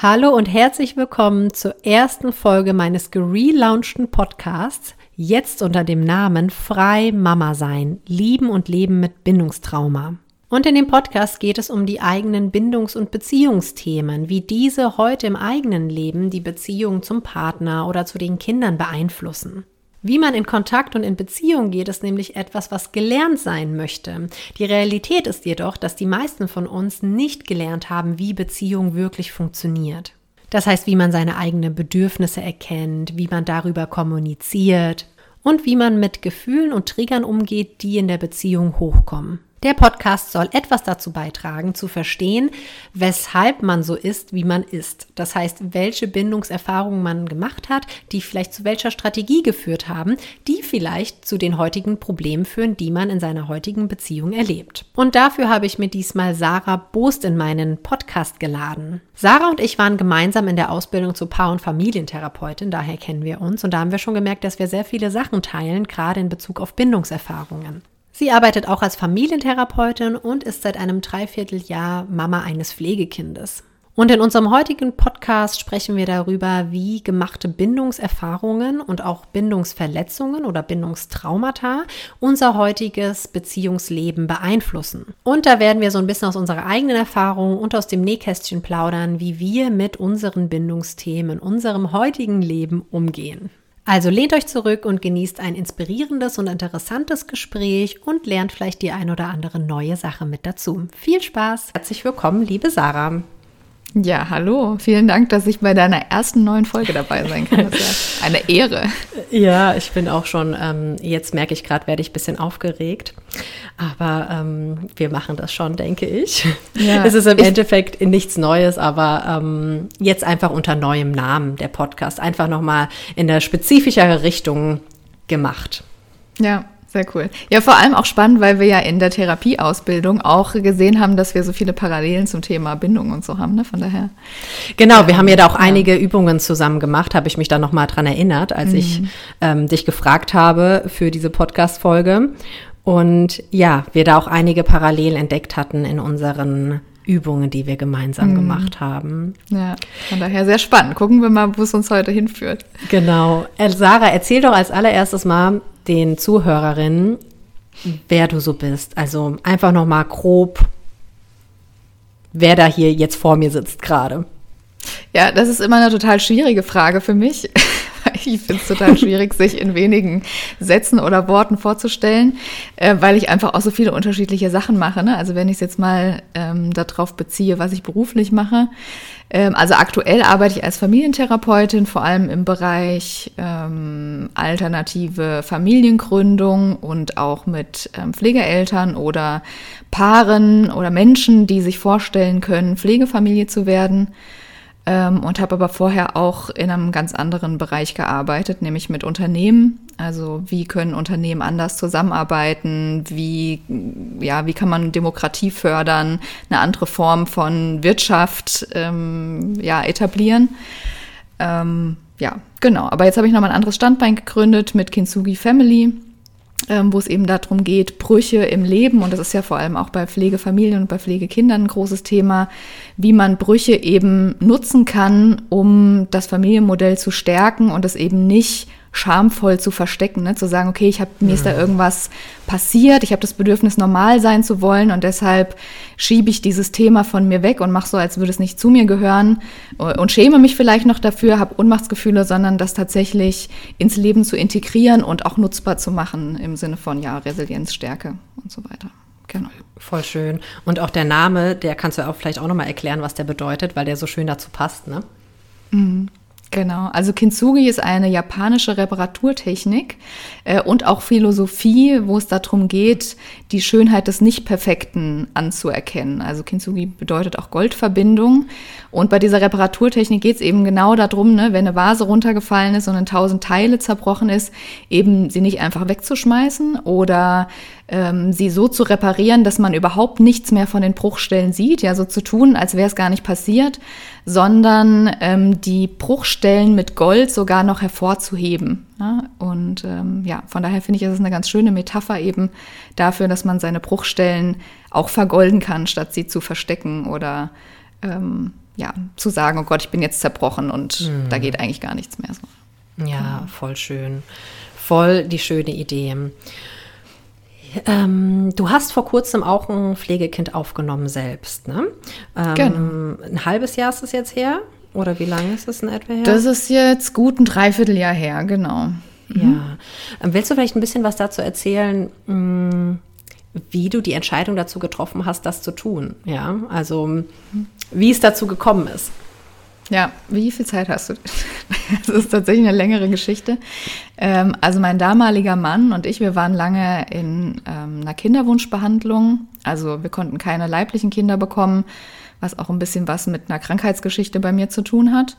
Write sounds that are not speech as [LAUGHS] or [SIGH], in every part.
Hallo und herzlich willkommen zur ersten Folge meines gelaunchten Podcasts, jetzt unter dem Namen Frei Mama sein, Lieben und Leben mit Bindungstrauma. Und in dem Podcast geht es um die eigenen Bindungs- und Beziehungsthemen, wie diese heute im eigenen Leben die Beziehung zum Partner oder zu den Kindern beeinflussen. Wie man in Kontakt und in Beziehung geht, ist nämlich etwas, was gelernt sein möchte. Die Realität ist jedoch, dass die meisten von uns nicht gelernt haben, wie Beziehung wirklich funktioniert. Das heißt, wie man seine eigenen Bedürfnisse erkennt, wie man darüber kommuniziert und wie man mit Gefühlen und Triggern umgeht, die in der Beziehung hochkommen. Der Podcast soll etwas dazu beitragen, zu verstehen, weshalb man so ist, wie man ist. Das heißt, welche Bindungserfahrungen man gemacht hat, die vielleicht zu welcher Strategie geführt haben, die vielleicht zu den heutigen Problemen führen, die man in seiner heutigen Beziehung erlebt. Und dafür habe ich mir diesmal Sarah Boost in meinen Podcast geladen. Sarah und ich waren gemeinsam in der Ausbildung zur Paar- und Familientherapeutin, daher kennen wir uns und da haben wir schon gemerkt, dass wir sehr viele Sachen teilen, gerade in Bezug auf Bindungserfahrungen. Sie arbeitet auch als Familientherapeutin und ist seit einem Dreivierteljahr Mama eines Pflegekindes. Und in unserem heutigen Podcast sprechen wir darüber, wie gemachte Bindungserfahrungen und auch Bindungsverletzungen oder Bindungstraumata unser heutiges Beziehungsleben beeinflussen. Und da werden wir so ein bisschen aus unserer eigenen Erfahrung und aus dem Nähkästchen plaudern, wie wir mit unseren Bindungsthemen in unserem heutigen Leben umgehen. Also lehnt euch zurück und genießt ein inspirierendes und interessantes Gespräch und lernt vielleicht die ein oder andere neue Sache mit dazu. Viel Spaß! Herzlich willkommen, liebe Sarah. Ja, hallo. Vielen Dank, dass ich bei deiner ersten neuen Folge dabei sein kann. Das ist ja [LAUGHS] eine Ehre. Ja, ich bin auch schon, ähm, jetzt merke ich gerade, werde ich ein bisschen aufgeregt. Aber ähm, wir machen das schon, denke ich. Ja, es ist im Endeffekt nichts Neues, aber ähm, jetzt einfach unter neuem Namen, der Podcast. Einfach nochmal in eine spezifischere Richtung gemacht. Ja, sehr cool. Ja, vor allem auch spannend, weil wir ja in der Therapieausbildung auch gesehen haben, dass wir so viele Parallelen zum Thema Bindung und so haben. Ne? Von daher. Genau, wir haben ja da auch ja. einige Übungen zusammen gemacht, habe ich mich da nochmal dran erinnert, als mhm. ich ähm, dich gefragt habe für diese Podcast-Folge. Und ja, wir da auch einige Parallelen entdeckt hatten in unseren Übungen, die wir gemeinsam mhm. gemacht haben. Ja, von daher sehr spannend. Gucken wir mal, wo es uns heute hinführt. Genau. Äh, Sarah, erzähl doch als allererstes mal, den Zuhörerinnen, wer du so bist. Also einfach noch mal grob, wer da hier jetzt vor mir sitzt gerade. Ja, das ist immer eine total schwierige Frage für mich. [LAUGHS] ich finde es total schwierig, sich in wenigen Sätzen oder Worten vorzustellen, äh, weil ich einfach auch so viele unterschiedliche Sachen mache. Ne? Also wenn ich es jetzt mal ähm, darauf beziehe, was ich beruflich mache, ähm, also aktuell arbeite ich als Familientherapeutin, vor allem im Bereich ähm, alternative Familiengründung und auch mit ähm, Pflegeeltern oder Paaren oder Menschen, die sich vorstellen können, Pflegefamilie zu werden ähm, und habe aber vorher auch in einem ganz anderen Bereich gearbeitet, nämlich mit Unternehmen. Also wie können Unternehmen anders zusammenarbeiten? Wie, ja, wie kann man Demokratie fördern? Eine andere Form von Wirtschaft ähm, ja, etablieren? Ähm, ja, genau. Aber jetzt habe ich noch mal ein anderes Standbein gegründet mit Kintsugi Family ähm, wo es eben darum geht, Brüche im Leben, und das ist ja vor allem auch bei Pflegefamilien und bei Pflegekindern ein großes Thema, wie man Brüche eben nutzen kann, um das Familienmodell zu stärken und es eben nicht schamvoll zu verstecken, ne? zu sagen, okay, ich habe mir ist da mhm. irgendwas passiert, ich habe das Bedürfnis normal sein zu wollen und deshalb schiebe ich dieses Thema von mir weg und mache so, als würde es nicht zu mir gehören und schäme mich vielleicht noch dafür, habe Unmachtsgefühle, sondern das tatsächlich ins Leben zu integrieren und auch nutzbar zu machen im Sinne von ja Resilienz, Stärke und so weiter. Genau. Voll schön. Und auch der Name, der kannst du auch vielleicht auch nochmal erklären, was der bedeutet, weil der so schön dazu passt, ne? Mhm. Genau, also Kintsugi ist eine japanische Reparaturtechnik äh, und auch Philosophie, wo es darum geht, die Schönheit des Nicht-Perfekten anzuerkennen. Also Kintsugi bedeutet auch Goldverbindung. Und bei dieser Reparaturtechnik geht es eben genau darum, ne, wenn eine Vase runtergefallen ist und in tausend Teile zerbrochen ist, eben sie nicht einfach wegzuschmeißen oder ähm, sie so zu reparieren, dass man überhaupt nichts mehr von den Bruchstellen sieht, ja, so zu tun, als wäre es gar nicht passiert, sondern ähm, die Bruchstellen mit Gold sogar noch hervorzuheben. Ja? Und ähm, ja, von daher finde ich, ist es eine ganz schöne Metapher eben dafür, dass man seine Bruchstellen auch vergolden kann, statt sie zu verstecken oder ähm, ja, zu sagen, oh Gott, ich bin jetzt zerbrochen und mhm. da geht eigentlich gar nichts mehr so. Ja, voll schön. Voll die schöne Idee. Ähm, du hast vor kurzem auch ein Pflegekind aufgenommen selbst, ne? Ähm, genau. Ein halbes Jahr ist es jetzt her? Oder wie lange ist es in etwa her? Das ist jetzt gut ein Dreivierteljahr her, genau. Ja. Mhm. Ähm, willst du vielleicht ein bisschen was dazu erzählen, mm, wie du die Entscheidung dazu getroffen hast, das zu tun? Ja, also wie es dazu gekommen ist. Ja, wie viel Zeit hast du? [LAUGHS] Das ist tatsächlich eine längere Geschichte. Ähm, also mein damaliger Mann und ich, wir waren lange in ähm, einer Kinderwunschbehandlung. Also wir konnten keine leiblichen Kinder bekommen, was auch ein bisschen was mit einer Krankheitsgeschichte bei mir zu tun hat.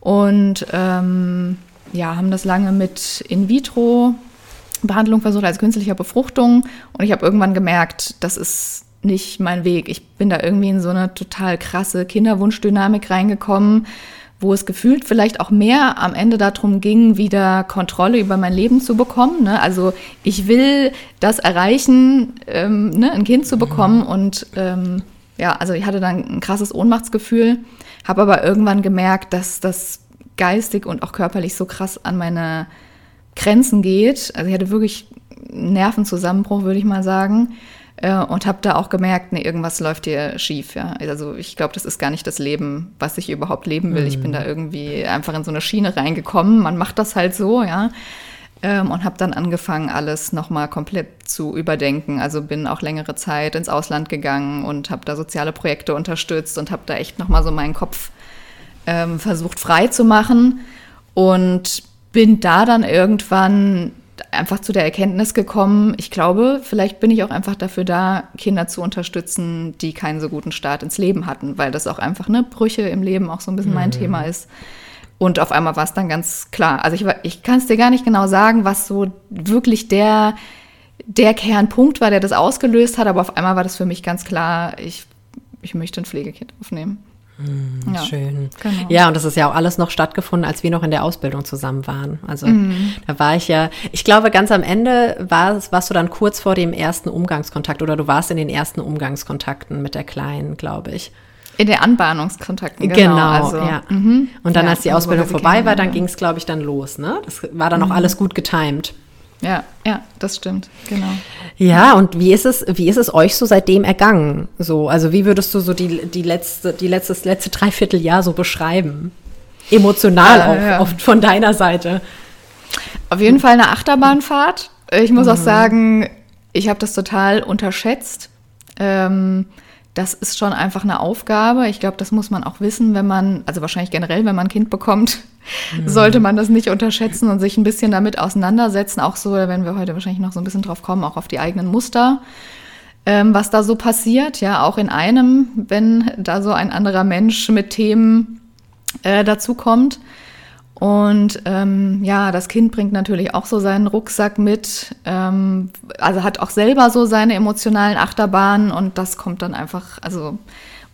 Und ähm, ja, haben das lange mit In-vitro-Behandlung versucht, als künstlicher Befruchtung. Und ich habe irgendwann gemerkt, das ist nicht mein Weg. Ich bin da irgendwie in so eine total krasse Kinderwunschdynamik reingekommen, wo es gefühlt vielleicht auch mehr am Ende darum ging, wieder Kontrolle über mein Leben zu bekommen. Ne? Also ich will das erreichen, ähm, ne? ein Kind zu bekommen. Mhm. Und ähm, ja, also ich hatte dann ein krasses Ohnmachtsgefühl, habe aber irgendwann gemerkt, dass das geistig und auch körperlich so krass an meine Grenzen geht. Also ich hatte wirklich einen Nervenzusammenbruch, würde ich mal sagen. Äh, und habe da auch gemerkt, nee, irgendwas läuft hier schief. Ja? Also ich glaube, das ist gar nicht das Leben, was ich überhaupt leben will. Mhm. Ich bin da mhm. irgendwie einfach in so eine Schiene reingekommen. Man macht das halt so, ja. Ähm, und habe dann angefangen, alles nochmal komplett zu überdenken. Also bin auch längere Zeit ins Ausland gegangen und habe da soziale Projekte unterstützt und habe da echt nochmal so meinen Kopf ähm, versucht frei zu machen. Und bin da dann irgendwann einfach zu der Erkenntnis gekommen, ich glaube, vielleicht bin ich auch einfach dafür da, Kinder zu unterstützen, die keinen so guten Start ins Leben hatten, weil das auch einfach ne, Brüche im Leben auch so ein bisschen mhm. mein Thema ist. Und auf einmal war es dann ganz klar. Also ich, ich kann es dir gar nicht genau sagen, was so wirklich der, der Kernpunkt war, der das ausgelöst hat, aber auf einmal war das für mich ganz klar, ich, ich möchte ein Pflegekind aufnehmen. Mhm, ja, schön. Genau. Ja, und das ist ja auch alles noch stattgefunden, als wir noch in der Ausbildung zusammen waren. Also mhm. da war ich ja, ich glaube, ganz am Ende war, warst du dann kurz vor dem ersten Umgangskontakt oder du warst in den ersten Umgangskontakten mit der Kleinen, glaube ich. In der Anbahnungskontakten, genau. genau also, ja. Mhm. Und dann, ja, als die Ausbildung vorbei war, dann ging es, glaube ich, dann los. Ne? Das war dann auch mhm. alles gut getimt. Ja, ja, das stimmt, genau. Ja, und wie ist es, wie ist es euch so seitdem ergangen? So, also wie würdest du so die, die letzte, die letzte, letzte Dreivierteljahr so beschreiben? Emotional äh, auch, ja. oft von deiner Seite. Auf jeden Fall eine Achterbahnfahrt. Ich muss mhm. auch sagen, ich habe das total unterschätzt. Ähm, das ist schon einfach eine Aufgabe. Ich glaube, das muss man auch wissen, wenn man, also wahrscheinlich generell, wenn man ein Kind bekommt, mhm. sollte man das nicht unterschätzen und sich ein bisschen damit auseinandersetzen. Auch so, da werden wir heute wahrscheinlich noch so ein bisschen drauf kommen, auch auf die eigenen Muster, ähm, was da so passiert. Ja, auch in einem, wenn da so ein anderer Mensch mit Themen äh, dazu kommt. Und ähm, ja, das Kind bringt natürlich auch so seinen Rucksack mit, ähm, also hat auch selber so seine emotionalen Achterbahnen und das kommt dann einfach, also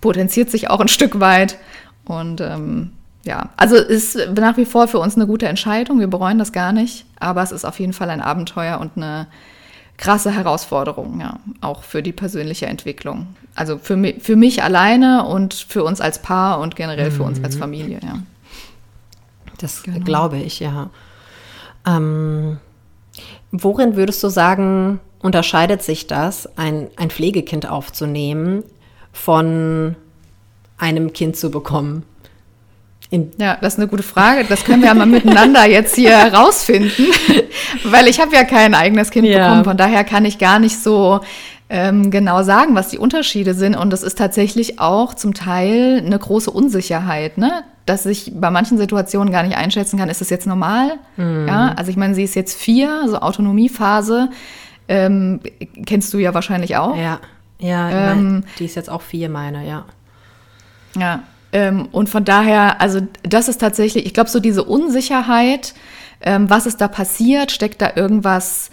potenziert sich auch ein Stück weit. Und ähm, ja, also ist nach wie vor für uns eine gute Entscheidung. Wir bereuen das gar nicht, aber es ist auf jeden Fall ein Abenteuer und eine krasse Herausforderung, ja, auch für die persönliche Entwicklung. Also für, mi für mich alleine und für uns als Paar und generell für uns als mhm. Familie, ja. Das genau. glaube ich, ja. Ähm, worin würdest du sagen, unterscheidet sich das, ein, ein Pflegekind aufzunehmen, von einem Kind zu bekommen? In ja, das ist eine gute Frage. Das können wir ja mal [LAUGHS] miteinander jetzt hier herausfinden, [LAUGHS] weil ich habe ja kein eigenes Kind ja. bekommen. Von daher kann ich gar nicht so ähm, genau sagen, was die Unterschiede sind. Und das ist tatsächlich auch zum Teil eine große Unsicherheit. Ne? Dass ich bei manchen Situationen gar nicht einschätzen kann, ist das jetzt normal? Mhm. Ja, also ich meine, sie ist jetzt vier, so Autonomiephase. Ähm, kennst du ja wahrscheinlich auch. Ja, ja, ähm, mein, die ist jetzt auch vier, meine, ja. Ja, ähm, und von daher, also das ist tatsächlich, ich glaube, so diese Unsicherheit, ähm, was ist da passiert, steckt da irgendwas,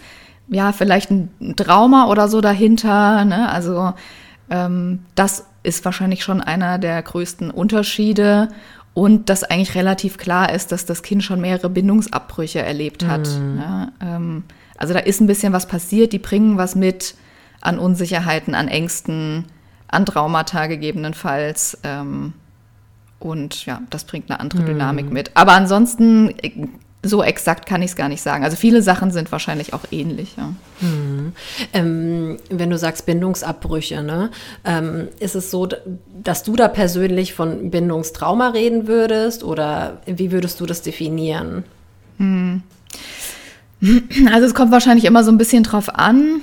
ja, vielleicht ein Trauma oder so dahinter, ne? Also ähm, das ist wahrscheinlich schon einer der größten Unterschiede und dass eigentlich relativ klar ist, dass das Kind schon mehrere Bindungsabbrüche erlebt hat. Mhm. Ja, ähm, also da ist ein bisschen was passiert, die bringen was mit an Unsicherheiten, an Ängsten, an Traumata gegebenenfalls. Ähm, Und ja, das bringt eine andere Dynamik mit. Aber ansonsten, äh, so exakt kann ich es gar nicht sagen. Also viele Sachen sind wahrscheinlich auch ähnlich. Ja. Hm. Ähm, wenn du sagst Bindungsabbrüche, ne, ähm, ist es so, dass du da persönlich von Bindungstrauma reden würdest oder wie würdest du das definieren? Hm. Also es kommt wahrscheinlich immer so ein bisschen drauf an.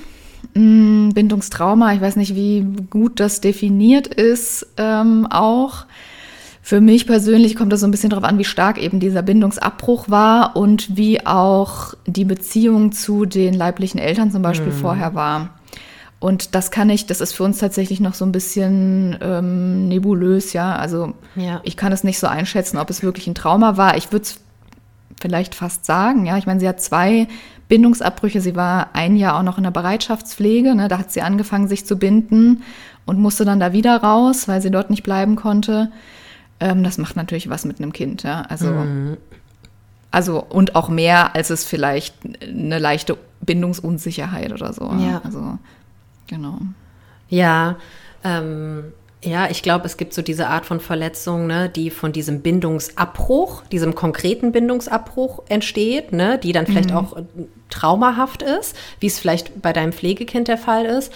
Hm, Bindungstrauma, ich weiß nicht, wie gut das definiert ist, ähm, auch. Für mich persönlich kommt das so ein bisschen darauf an, wie stark eben dieser Bindungsabbruch war und wie auch die Beziehung zu den leiblichen Eltern zum Beispiel mhm. vorher war. Und das kann ich, das ist für uns tatsächlich noch so ein bisschen ähm, nebulös, ja. Also ja. ich kann es nicht so einschätzen, ob es wirklich ein Trauma war. Ich würde es vielleicht fast sagen, ja. Ich meine, sie hat zwei Bindungsabbrüche. Sie war ein Jahr auch noch in der Bereitschaftspflege. Ne? Da hat sie angefangen, sich zu binden und musste dann da wieder raus, weil sie dort nicht bleiben konnte. Ähm, das macht natürlich was mit einem Kind, ja. Also, mhm. also und auch mehr, als es vielleicht eine leichte Bindungsunsicherheit oder so. Ja. Also, genau. Ja, ähm, ja, ich glaube, es gibt so diese Art von Verletzung, ne, die von diesem Bindungsabbruch, diesem konkreten Bindungsabbruch entsteht, ne, die dann vielleicht mhm. auch traumahaft ist, wie es vielleicht bei deinem Pflegekind der Fall ist.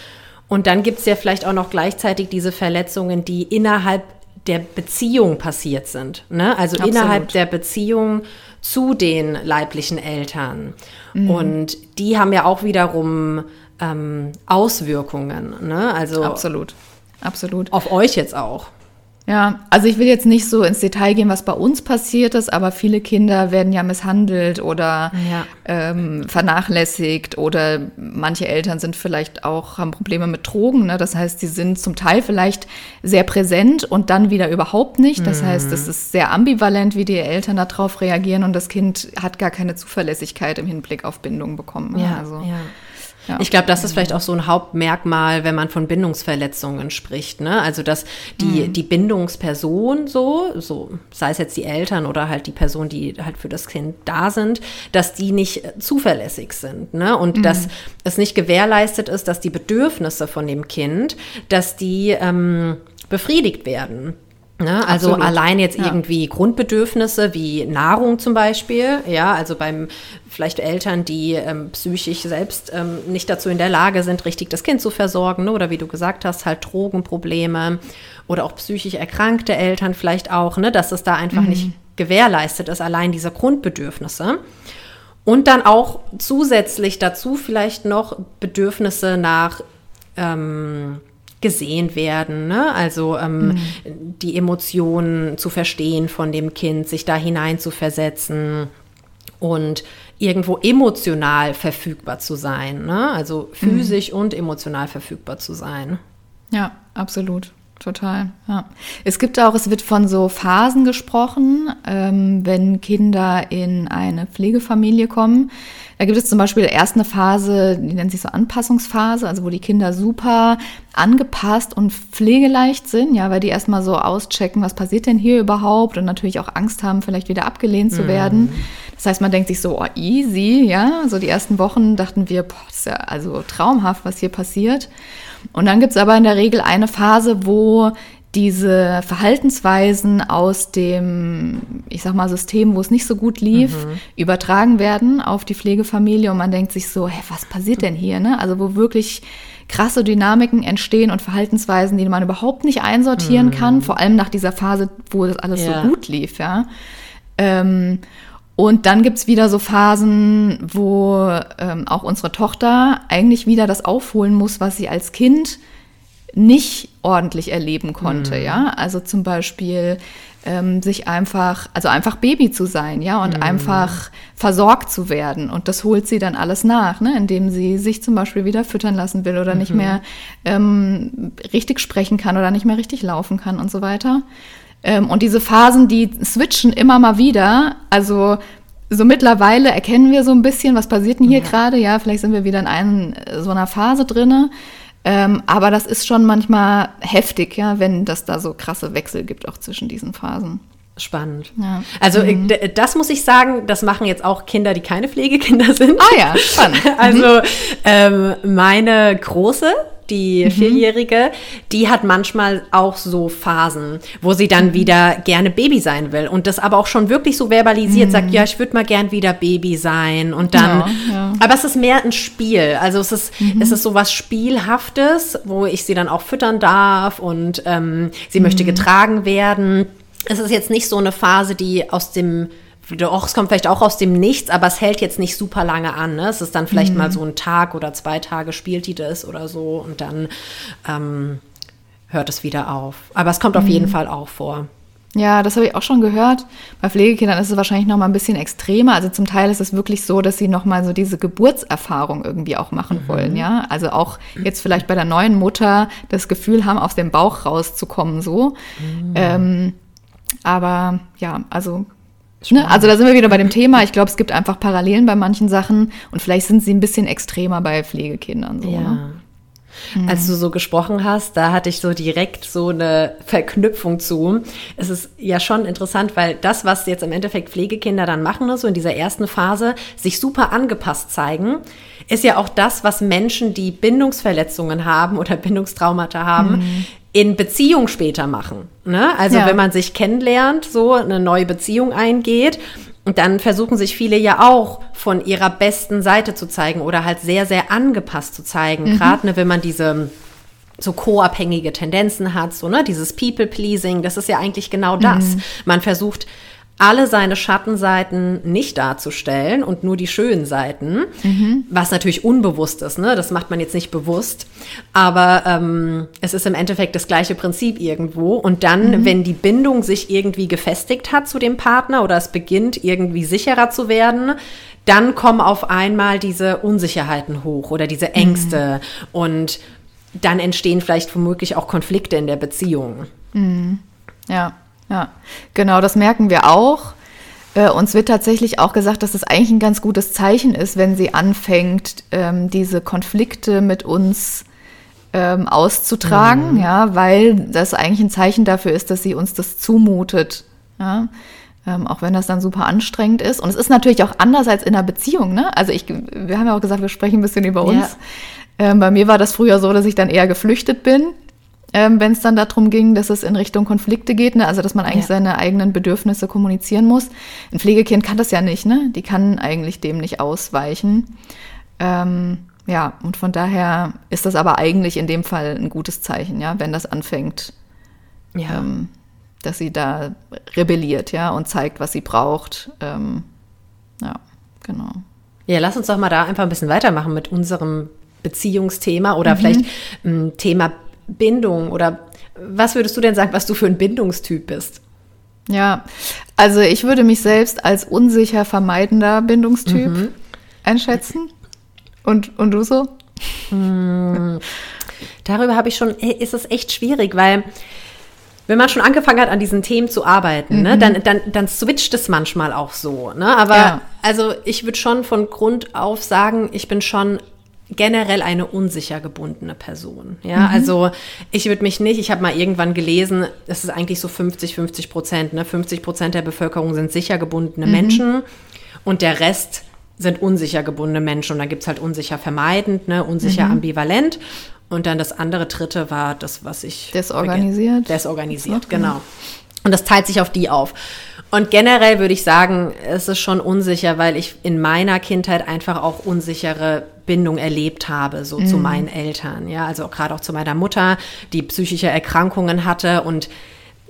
Und dann gibt es ja vielleicht auch noch gleichzeitig diese Verletzungen, die innerhalb der Beziehung passiert sind. Ne? Also Absolut. innerhalb der Beziehung zu den leiblichen Eltern. Mhm. Und die haben ja auch wiederum ähm, Auswirkungen. Ne? Also Absolut. Absolut. Auf euch jetzt auch. Ja, also ich will jetzt nicht so ins Detail gehen, was bei uns passiert ist, aber viele Kinder werden ja misshandelt oder ja. Ähm, vernachlässigt oder manche Eltern sind vielleicht auch, haben Probleme mit Drogen. Ne? Das heißt, sie sind zum Teil vielleicht sehr präsent und dann wieder überhaupt nicht. Das mhm. heißt, es ist sehr ambivalent, wie die Eltern darauf reagieren und das Kind hat gar keine Zuverlässigkeit im Hinblick auf Bindung bekommen. Ne? Ja, also, ja. Ja. Ich glaube, das ist vielleicht auch so ein Hauptmerkmal, wenn man von Bindungsverletzungen spricht. Ne? Also, dass die, mhm. die Bindungsperson so, so, sei es jetzt die Eltern oder halt die Person, die halt für das Kind da sind, dass die nicht zuverlässig sind. Ne? Und mhm. dass es nicht gewährleistet ist, dass die Bedürfnisse von dem Kind, dass die ähm, befriedigt werden. Ne? Also Absolut. allein jetzt ja. irgendwie Grundbedürfnisse wie Nahrung zum Beispiel, ja, also beim vielleicht Eltern, die ähm, psychisch selbst ähm, nicht dazu in der Lage sind, richtig das Kind zu versorgen, ne? oder wie du gesagt hast, halt Drogenprobleme oder auch psychisch erkrankte Eltern vielleicht auch, ne? dass es da einfach mhm. nicht gewährleistet ist, allein diese Grundbedürfnisse. Und dann auch zusätzlich dazu vielleicht noch Bedürfnisse nach ähm, gesehen werden, ne? also ähm, mhm. die Emotionen zu verstehen von dem Kind, sich da hinein zu versetzen und irgendwo emotional verfügbar zu sein, ne? also physisch mhm. und emotional verfügbar zu sein. Ja, absolut. Total, ja. Es gibt auch, es wird von so Phasen gesprochen, ähm, wenn Kinder in eine Pflegefamilie kommen. Da gibt es zum Beispiel erst eine Phase, die nennt sich so Anpassungsphase, also wo die Kinder super angepasst und pflegeleicht sind, ja, weil die erstmal so auschecken, was passiert denn hier überhaupt und natürlich auch Angst haben, vielleicht wieder abgelehnt zu werden. Mhm. Das heißt, man denkt sich so, oh, easy, ja. So die ersten Wochen dachten wir, boah, das ist ja also traumhaft, was hier passiert. Und dann gibt es aber in der Regel eine Phase, wo diese Verhaltensweisen aus dem, ich sag mal, System, wo es nicht so gut lief, mhm. übertragen werden auf die Pflegefamilie und man denkt sich so, hä, was passiert denn hier? Ne? Also wo wirklich krasse Dynamiken entstehen und Verhaltensweisen, die man überhaupt nicht einsortieren mhm. kann, vor allem nach dieser Phase, wo das alles ja. so gut lief, ja. Ähm, und dann gibt's wieder so Phasen, wo ähm, auch unsere Tochter eigentlich wieder das aufholen muss, was sie als Kind nicht ordentlich erleben konnte, mhm. ja. Also zum Beispiel ähm, sich einfach, also einfach Baby zu sein, ja, und mhm. einfach versorgt zu werden. Und das holt sie dann alles nach, ne, indem sie sich zum Beispiel wieder füttern lassen will oder mhm. nicht mehr ähm, richtig sprechen kann oder nicht mehr richtig laufen kann und so weiter. Ähm, und diese Phasen, die switchen immer mal wieder. Also so mittlerweile erkennen wir so ein bisschen, was passiert denn hier ja. gerade. Ja, vielleicht sind wir wieder in einen, so einer Phase drinne. Ähm, aber das ist schon manchmal heftig, ja, wenn das da so krasse Wechsel gibt, auch zwischen diesen Phasen. Spannend. Ja. Also mhm. das muss ich sagen, das machen jetzt auch Kinder, die keine Pflegekinder [LAUGHS] sind. Ah ja, spannend. [LAUGHS] Also ähm, meine Große, die mhm. Vierjährige, die hat manchmal auch so Phasen, wo sie dann mhm. wieder gerne Baby sein will und das aber auch schon wirklich so verbalisiert, mhm. sagt, ja, ich würde mal gern wieder Baby sein und dann, ja, ja. aber es ist mehr ein Spiel, also es ist, mhm. es ist so was Spielhaftes, wo ich sie dann auch füttern darf und ähm, sie möchte mhm. getragen werden. Es ist jetzt nicht so eine Phase, die aus dem doch, es kommt vielleicht auch aus dem Nichts, aber es hält jetzt nicht super lange an. Ne? Es ist dann vielleicht mhm. mal so ein Tag oder zwei Tage spielt die das oder so und dann ähm, hört es wieder auf. Aber es kommt mhm. auf jeden Fall auch vor. Ja, das habe ich auch schon gehört. Bei Pflegekindern ist es wahrscheinlich noch mal ein bisschen extremer. Also zum Teil ist es wirklich so, dass sie noch mal so diese Geburtserfahrung irgendwie auch machen mhm. wollen, ja. Also auch jetzt vielleicht bei der neuen Mutter das Gefühl haben, aus dem Bauch rauszukommen, so. Mhm. Ähm, aber ja, also Ne? Also da sind wir wieder bei dem Thema. Ich glaube, es gibt einfach Parallelen bei manchen Sachen und vielleicht sind sie ein bisschen extremer bei Pflegekindern. So, ja. Ne? Als du so gesprochen hast, da hatte ich so direkt so eine Verknüpfung zu. Es ist ja schon interessant, weil das, was jetzt im Endeffekt Pflegekinder dann machen, ne, so in dieser ersten Phase, sich super angepasst zeigen, ist ja auch das, was Menschen, die Bindungsverletzungen haben oder Bindungstraumata haben, mhm in Beziehung später machen. Ne? Also ja. wenn man sich kennenlernt, so eine neue Beziehung eingeht, und dann versuchen sich viele ja auch von ihrer besten Seite zu zeigen oder halt sehr, sehr angepasst zu zeigen. Mhm. Gerade ne, wenn man diese so co-abhängige Tendenzen hat, so ne, dieses People-Pleasing, das ist ja eigentlich genau das. Mhm. Man versucht alle seine Schattenseiten nicht darzustellen und nur die schönen Seiten, mhm. was natürlich unbewusst ist, ne? Das macht man jetzt nicht bewusst, aber ähm, es ist im Endeffekt das gleiche Prinzip irgendwo. Und dann, mhm. wenn die Bindung sich irgendwie gefestigt hat zu dem Partner oder es beginnt irgendwie sicherer zu werden, dann kommen auf einmal diese Unsicherheiten hoch oder diese Ängste mhm. und dann entstehen vielleicht womöglich auch Konflikte in der Beziehung. Mhm. Ja. Ja, genau, das merken wir auch. Äh, uns wird tatsächlich auch gesagt, dass es eigentlich ein ganz gutes Zeichen ist, wenn sie anfängt, ähm, diese Konflikte mit uns ähm, auszutragen, mhm. ja, weil das eigentlich ein Zeichen dafür ist, dass sie uns das zumutet. Ja? Ähm, auch wenn das dann super anstrengend ist. Und es ist natürlich auch anders als in einer Beziehung. Ne? Also ich, wir haben ja auch gesagt, wir sprechen ein bisschen über uns. Ja. Ähm, bei mir war das früher so, dass ich dann eher geflüchtet bin ähm, wenn es dann darum ging, dass es in Richtung Konflikte geht, ne? also dass man eigentlich ja. seine eigenen Bedürfnisse kommunizieren muss. Ein Pflegekind kann das ja nicht, ne? Die kann eigentlich dem nicht ausweichen. Ähm, ja, und von daher ist das aber eigentlich in dem Fall ein gutes Zeichen, ja, wenn das anfängt, ja. ähm, dass sie da rebelliert, ja, und zeigt, was sie braucht. Ähm, ja, genau. Ja, lass uns doch mal da einfach ein bisschen weitermachen mit unserem Beziehungsthema oder mhm. vielleicht ein ähm, Thema Bindung oder was würdest du denn sagen, was du für ein Bindungstyp bist? Ja, also ich würde mich selbst als unsicher vermeidender Bindungstyp mhm. einschätzen. Und, und du so? Mhm. Darüber habe ich schon, ist es echt schwierig, weil wenn man schon angefangen hat, an diesen Themen zu arbeiten, ne, mhm. ne, dann, dann, dann switcht es manchmal auch so. Ne? Aber ja. also ich würde schon von Grund auf sagen, ich bin schon generell eine unsicher gebundene Person. Ja, mhm. also ich würde mich nicht, ich habe mal irgendwann gelesen, es ist eigentlich so 50, 50 Prozent, ne? 50 Prozent der Bevölkerung sind sicher gebundene mhm. Menschen und der Rest sind unsicher gebundene Menschen. Und dann gibt es halt unsicher vermeidend, ne? unsicher mhm. ambivalent. Und dann das andere dritte war das, was ich. Desorganisiert. Desorganisiert, genau. Und das teilt sich auf die auf. Und generell würde ich sagen, es ist schon unsicher, weil ich in meiner Kindheit einfach auch unsichere Bindung erlebt habe, so mhm. zu meinen Eltern. Ja, also gerade auch zu meiner Mutter, die psychische Erkrankungen hatte. Und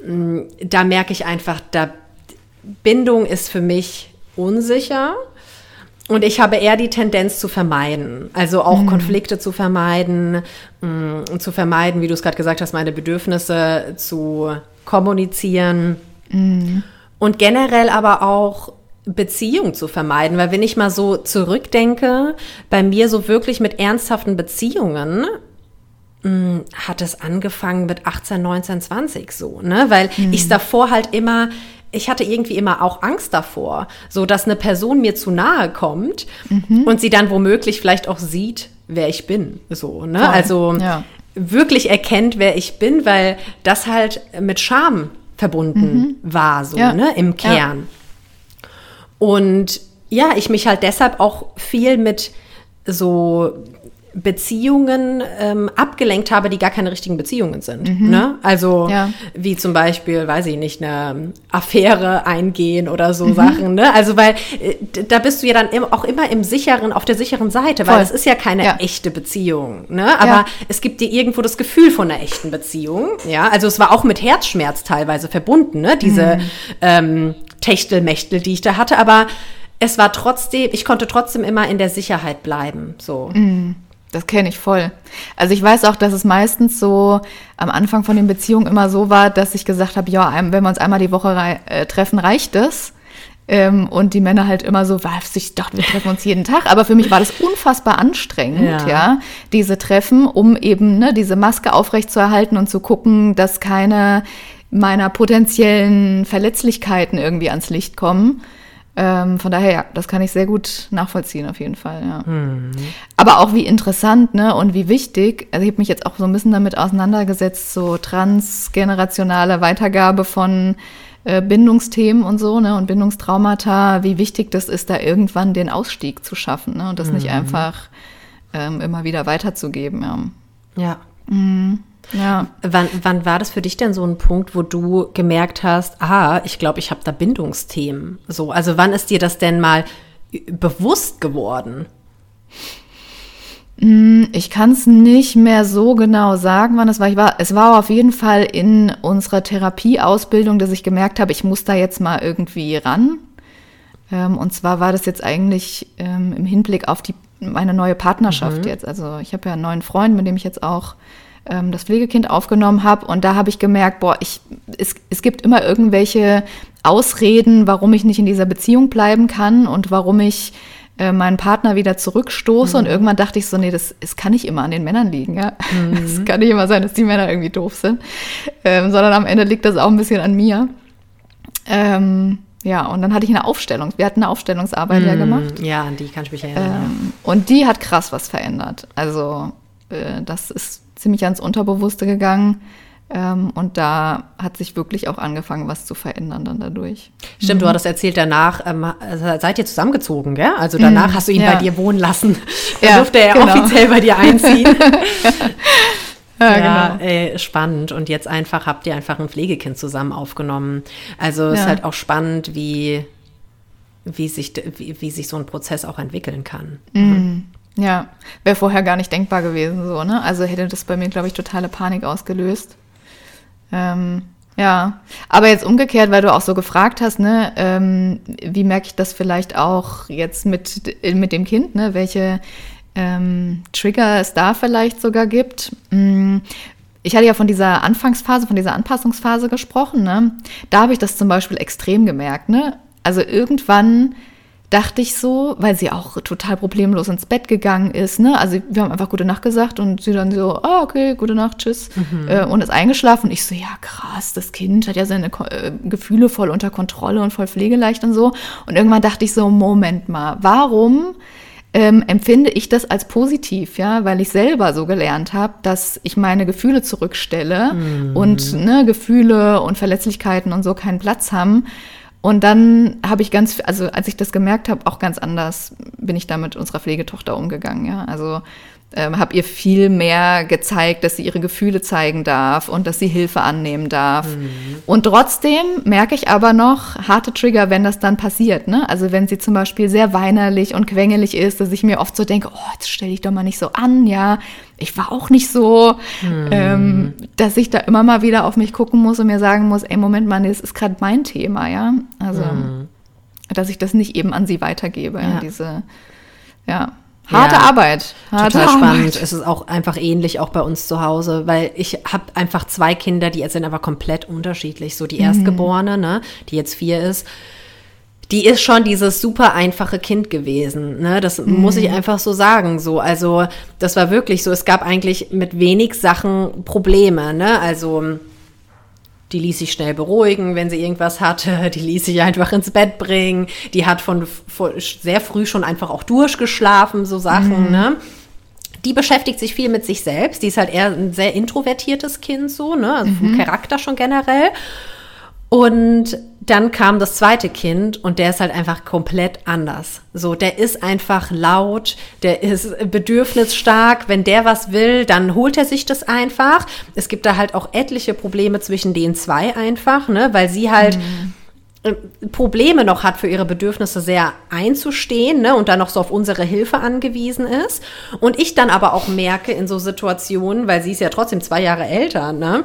mh, mm, da merke ich einfach, da Bindung ist für mich unsicher. Und ich habe eher die Tendenz zu vermeiden, also auch mhm. Konflikte zu vermeiden mh, und zu vermeiden, wie du es gerade gesagt hast, meine Bedürfnisse zu kommunizieren. Mhm. Und generell aber auch Beziehung zu vermeiden, weil wenn ich mal so zurückdenke, bei mir so wirklich mit ernsthaften Beziehungen, mh, hm, hat es angefangen mit 18, 19, 20 so, ne? Weil mhm. ich es davor halt immer, ich hatte irgendwie immer auch Angst davor, so dass eine Person mir zu nahe kommt mhm. und sie dann womöglich vielleicht auch sieht, wer ich bin, so, ne? Voll. Also ja. wirklich erkennt, wer ich bin, weil das halt mit Scham verbunden mhm. war, so, ja. ne, im Kern. Und ja, ich mich halt deshalb auch viel mit so Beziehungen ähm, abgelenkt habe, die gar keine richtigen Beziehungen sind. Mhm. Ne? Also ja. wie zum Beispiel, weiß ich nicht, eine Affäre eingehen oder so mhm. Sachen. Ne? Also weil äh, da bist du ja dann auch immer im sicheren, auf der sicheren Seite, weil es ist ja keine ja. echte Beziehung. Ne? Aber ja. es gibt dir irgendwo das Gefühl von einer echten Beziehung. Ja, also es war auch mit Herzschmerz teilweise verbunden, ne? Diese mhm. ähm, Techtelmechtel, die ich da hatte, aber es war trotzdem, ich konnte trotzdem immer in der Sicherheit bleiben. So. Mhm. Das kenne ich voll. Also ich weiß auch, dass es meistens so am Anfang von den Beziehungen immer so war, dass ich gesagt habe, ja, wenn wir uns einmal die Woche rei äh, treffen, reicht es. Ähm, und die Männer halt immer so, was, ich dachte, wir treffen uns jeden Tag. Aber für mich war das unfassbar anstrengend, ja, ja diese Treffen, um eben ne, diese Maske aufrechtzuerhalten und zu gucken, dass keine meiner potenziellen Verletzlichkeiten irgendwie ans Licht kommen. Ähm, von daher, ja, das kann ich sehr gut nachvollziehen, auf jeden Fall, ja. Mhm. Aber auch wie interessant, ne, und wie wichtig, also ich habe mich jetzt auch so ein bisschen damit auseinandergesetzt, so transgenerationale Weitergabe von äh, Bindungsthemen und so, ne, und Bindungstraumata, wie wichtig das ist, da irgendwann den Ausstieg zu schaffen, ne, und das mhm. nicht einfach ähm, immer wieder weiterzugeben, ja. Ja. Mhm. Ja. Wann, wann war das für dich denn so ein Punkt, wo du gemerkt hast, ah, ich glaube, ich habe da Bindungsthemen? So, also wann ist dir das denn mal bewusst geworden? Hm, ich kann es nicht mehr so genau sagen, wann es war. Ich war. Es war auf jeden Fall in unserer Therapieausbildung, dass ich gemerkt habe, ich muss da jetzt mal irgendwie ran. Ähm, und zwar war das jetzt eigentlich ähm, im Hinblick auf die, meine neue Partnerschaft mhm. jetzt. Also ich habe ja einen neuen Freund, mit dem ich jetzt auch ähm, das Pflegekind aufgenommen habe. Und da habe ich gemerkt, boah, ich, es, es gibt immer irgendwelche Ausreden, warum ich nicht in dieser Beziehung bleiben kann und warum ich äh, meinen Partner wieder zurückstoße. Mhm. Und irgendwann dachte ich so, nee, das, das kann nicht immer an den Männern liegen. Ja? [LAUGHS] Es mhm. kann nicht immer sein, dass die Männer irgendwie doof sind, ähm, sondern am Ende liegt das auch ein bisschen an mir. Ähm, ja, und dann hatte ich eine Aufstellung. Wir hatten eine Aufstellungsarbeit mm, ja gemacht. Ja, an die kann ich mich erinnern. Ähm. Und die hat krass was verändert. Also, äh, das ist ziemlich ans Unterbewusste gegangen. Ähm, und da hat sich wirklich auch angefangen, was zu verändern dann dadurch. Stimmt, mhm. du hattest erzählt, danach ähm, seid ihr zusammengezogen, gell? Also danach mhm, hast du ihn ja. bei dir wohnen lassen. Da ja, durfte er genau. offiziell bei dir einziehen. [LAUGHS] ja, ja genau. ey, spannend. Und jetzt einfach habt ihr einfach ein Pflegekind zusammen aufgenommen. Also es ja. ist halt auch spannend, wie, wie, sich, wie, wie sich so ein Prozess auch entwickeln kann. Mhm. Ja, wäre vorher gar nicht denkbar gewesen, so, ne? Also hätte das bei mir, glaube ich, totale Panik ausgelöst. Ähm, ja, aber jetzt umgekehrt, weil du auch so gefragt hast, ne, ähm, wie merke ich das vielleicht auch jetzt mit, mit dem Kind, ne, welche ähm, Trigger es da vielleicht sogar gibt. Hm, ich hatte ja von dieser Anfangsphase, von dieser Anpassungsphase gesprochen, ne? Da habe ich das zum Beispiel extrem gemerkt, ne? Also irgendwann dachte ich so, weil sie auch total problemlos ins Bett gegangen ist. Ne? Also wir haben einfach gute Nacht gesagt und sie dann so, ah, okay, gute Nacht, tschüss. Mhm. Äh, und ist eingeschlafen. Und ich so, ja, krass, das Kind hat ja seine äh, Gefühle voll unter Kontrolle und voll pflegeleicht und so. Und irgendwann dachte ich so, Moment mal, warum ähm, empfinde ich das als positiv, ja, weil ich selber so gelernt habe, dass ich meine Gefühle zurückstelle mhm. und ne, Gefühle und Verletzlichkeiten und so keinen Platz haben. Und dann habe ich ganz, also als ich das gemerkt habe, auch ganz anders bin ich da mit unserer Pflegetochter umgegangen. Ja, also ähm, habe ihr viel mehr gezeigt, dass sie ihre Gefühle zeigen darf und dass sie Hilfe annehmen darf. Mhm. Und trotzdem merke ich aber noch harte Trigger, wenn das dann passiert. Ne? Also wenn sie zum Beispiel sehr weinerlich und quengelig ist, dass ich mir oft so denke, oh, jetzt stell dich doch mal nicht so an, ja. Ich war auch nicht so, mhm. ähm, dass ich da immer mal wieder auf mich gucken muss und mir sagen muss, ey, Moment mal, das ist gerade mein Thema, ja. Also, mhm. dass ich das nicht eben an sie weitergebe, ja. diese, ja. Harte ja, Arbeit. Harte total Arbeit. spannend. Es ist auch einfach ähnlich auch bei uns zu Hause, weil ich habe einfach zwei Kinder, die sind aber komplett unterschiedlich. So die mhm. Erstgeborene, ne, die jetzt vier ist, die ist schon dieses super einfache Kind gewesen. Ne? Das mhm. muss ich einfach so sagen. So, also das war wirklich so. Es gab eigentlich mit wenig Sachen Probleme. Ne? Also die ließ sich schnell beruhigen, wenn sie irgendwas hatte. [LAUGHS] Die ließ sich einfach ins Bett bringen. Die hat von, von sehr früh schon einfach auch durchgeschlafen, so Sachen, mhm. ne? Die beschäftigt sich viel mit sich selbst. Die ist halt eher ein sehr introvertiertes Kind, so, ne? Also vom mhm. Charakter schon generell. Und dann kam das zweite Kind und der ist halt einfach komplett anders. So, der ist einfach laut, der ist bedürfnisstark. Wenn der was will, dann holt er sich das einfach. Es gibt da halt auch etliche Probleme zwischen den zwei einfach, ne, weil sie halt mhm. Probleme noch hat, für ihre Bedürfnisse sehr einzustehen ne, und dann noch so auf unsere Hilfe angewiesen ist. Und ich dann aber auch merke in so Situationen, weil sie ist ja trotzdem zwei Jahre älter, ne,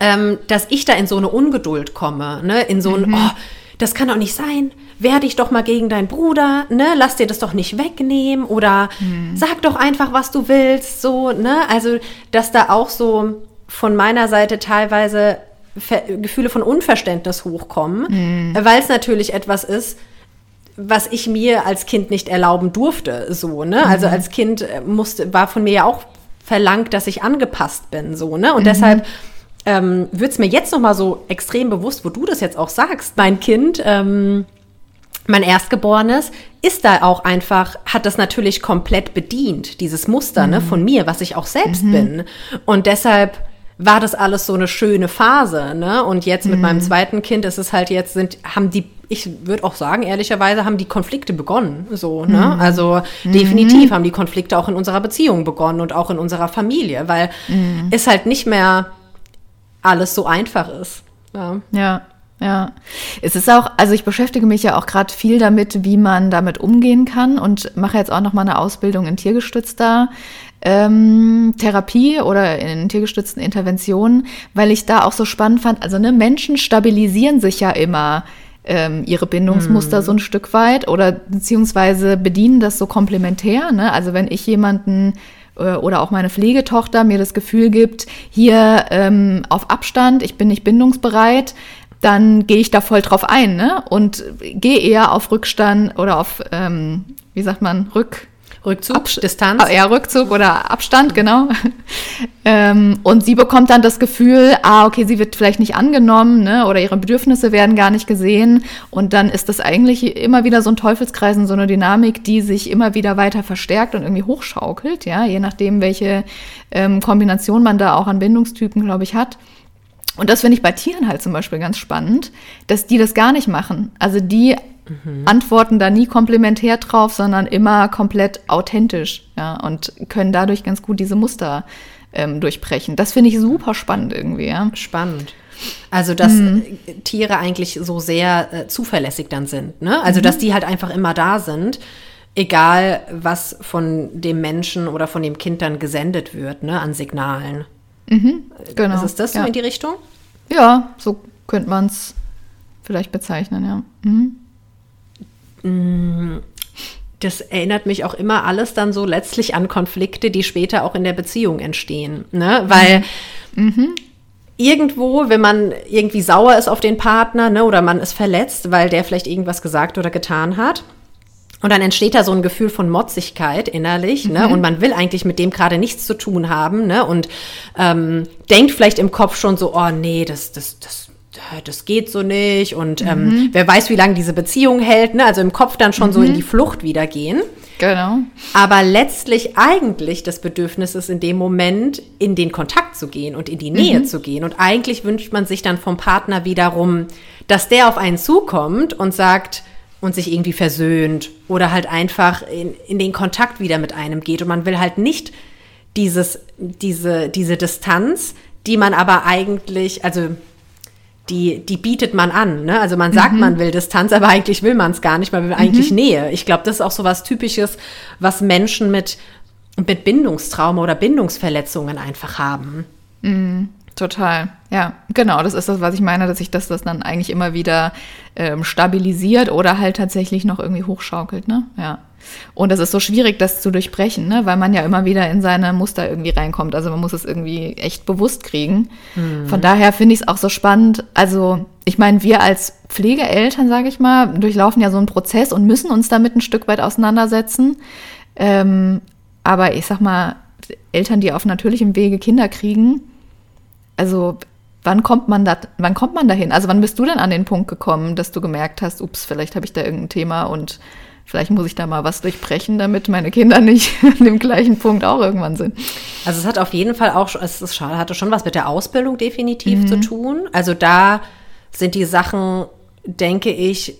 ähm, dass ich da in so eine Ungeduld komme, ne? in so ein, mhm. oh, das kann doch nicht sein, wehr dich doch mal gegen deinen Bruder, ne? lass dir das doch nicht wegnehmen oder mhm. sag doch einfach, was du willst, so, ne? Also, dass da auch so von meiner Seite teilweise Ver Gefühle von Unverständnis hochkommen, mhm. weil es natürlich etwas ist, was ich mir als Kind nicht erlauben durfte, so, ne? Also mhm. als Kind äh, musste, war von mir ja auch verlangt, dass ich angepasst bin, so, ne? Und mhm. deshalb ähm, wird es mir jetzt noch mal so extrem bewusst, wo du das jetzt auch sagst. Mein Kind, ähm, mein Erstgeborenes, ist da auch einfach, hat das natürlich komplett bedient, dieses Muster ne, mhm. ne, von mir, was ich auch selbst mhm. bin. Und deshalb war das alles so eine schöne Phase, ne? Und jetzt mit mhm. meinem zweiten Kind ist es halt jetzt sind haben die ich würde auch sagen ehrlicherweise haben die Konflikte begonnen, so, ne? Mhm. Also definitiv mhm. haben die Konflikte auch in unserer Beziehung begonnen und auch in unserer Familie, weil mhm. es halt nicht mehr alles so einfach ist. Ja. ja. Ja, es ist auch, also ich beschäftige mich ja auch gerade viel damit, wie man damit umgehen kann und mache jetzt auch noch mal eine Ausbildung in tiergestützter ähm, Therapie oder in tiergestützten Interventionen, weil ich da auch so spannend fand. Also ne, Menschen stabilisieren sich ja immer ähm, ihre Bindungsmuster hm. so ein Stück weit oder beziehungsweise bedienen das so komplementär. Ne? Also wenn ich jemanden oder auch meine Pflegetochter mir das Gefühl gibt, hier ähm, auf Abstand, ich bin nicht bindungsbereit, dann gehe ich da voll drauf ein ne? und gehe eher auf Rückstand oder auf, ähm, wie sagt man, Rück, Rückzug, Abs Distanz. Ah, ja, Rückzug oder Abstand, genau. [LAUGHS] ähm, und sie bekommt dann das Gefühl, ah, okay, sie wird vielleicht nicht angenommen, ne, oder ihre Bedürfnisse werden gar nicht gesehen. Und dann ist das eigentlich immer wieder so ein Teufelskreis und so eine Dynamik, die sich immer wieder weiter verstärkt und irgendwie hochschaukelt, ja, je nachdem, welche ähm, Kombination man da auch an Bindungstypen, glaube ich, hat. Und das finde ich bei Tieren halt zum Beispiel ganz spannend, dass die das gar nicht machen. Also die mhm. antworten da nie komplementär drauf, sondern immer komplett authentisch, ja, und können dadurch ganz gut diese Muster ähm, durchbrechen. Das finde ich super spannend irgendwie, ja. Spannend. Also, dass mhm. Tiere eigentlich so sehr äh, zuverlässig dann sind, ne? Also, mhm. dass die halt einfach immer da sind, egal was von dem Menschen oder von dem Kind dann gesendet wird, ne, an Signalen. Mhm, genau. Ist das so ja. in die Richtung? Ja, so könnte man es vielleicht bezeichnen, ja. Mhm. Mm, das erinnert mich auch immer alles dann so letztlich an Konflikte, die später auch in der Beziehung entstehen. Ne? Weil mhm. irgendwo, wenn man irgendwie sauer ist auf den Partner ne, oder man ist verletzt, weil der vielleicht irgendwas gesagt oder getan hat, und dann entsteht da so ein Gefühl von Motzigkeit innerlich, ne? Mhm. Und man will eigentlich mit dem gerade nichts zu tun haben, ne? Und ähm, denkt vielleicht im Kopf schon so, oh nee, das, das, das das geht so nicht und ähm, mhm. ähm, wer weiß, wie lange diese Beziehung hält, ne? also im Kopf dann schon mhm. so in mhm. die Flucht wieder gehen. Genau. Aber letztlich eigentlich das Bedürfnis ist in dem Moment in den Kontakt zu gehen und in die Nähe mhm. zu gehen. Und eigentlich wünscht man sich dann vom Partner wiederum, dass der auf einen zukommt und sagt und sich irgendwie versöhnt oder halt einfach in, in den Kontakt wieder mit einem geht. Und man will halt nicht dieses, diese, diese Distanz, die man aber eigentlich, also die, die bietet man an. Ne? Also man sagt, mhm. man will Distanz, aber eigentlich will man es gar nicht, man will eigentlich mhm. Nähe. Ich glaube, das ist auch so was Typisches, was Menschen mit, mit Bindungstrauma oder Bindungsverletzungen einfach haben. Mhm. Total, ja, genau. Das ist das, was ich meine, dass sich das, das dann eigentlich immer wieder ähm, stabilisiert oder halt tatsächlich noch irgendwie hochschaukelt, ne? Ja. Und es ist so schwierig, das zu durchbrechen, ne? weil man ja immer wieder in seine Muster irgendwie reinkommt. Also man muss es irgendwie echt bewusst kriegen. Mhm. Von daher finde ich es auch so spannend. Also ich meine, wir als Pflegeeltern, sage ich mal, durchlaufen ja so einen Prozess und müssen uns damit ein Stück weit auseinandersetzen. Ähm, aber ich sag mal, Eltern, die auf natürlichem Wege Kinder kriegen, also wann kommt man da, wann kommt man dahin? Also wann bist du denn an den Punkt gekommen, dass du gemerkt hast, ups, vielleicht habe ich da irgendein Thema und vielleicht muss ich da mal was durchbrechen, damit meine Kinder nicht [LAUGHS] an dem gleichen Punkt auch irgendwann sind. Also es hat auf jeden Fall auch, es ist, hatte schon was mit der Ausbildung definitiv mhm. zu tun. Also da sind die Sachen, denke ich,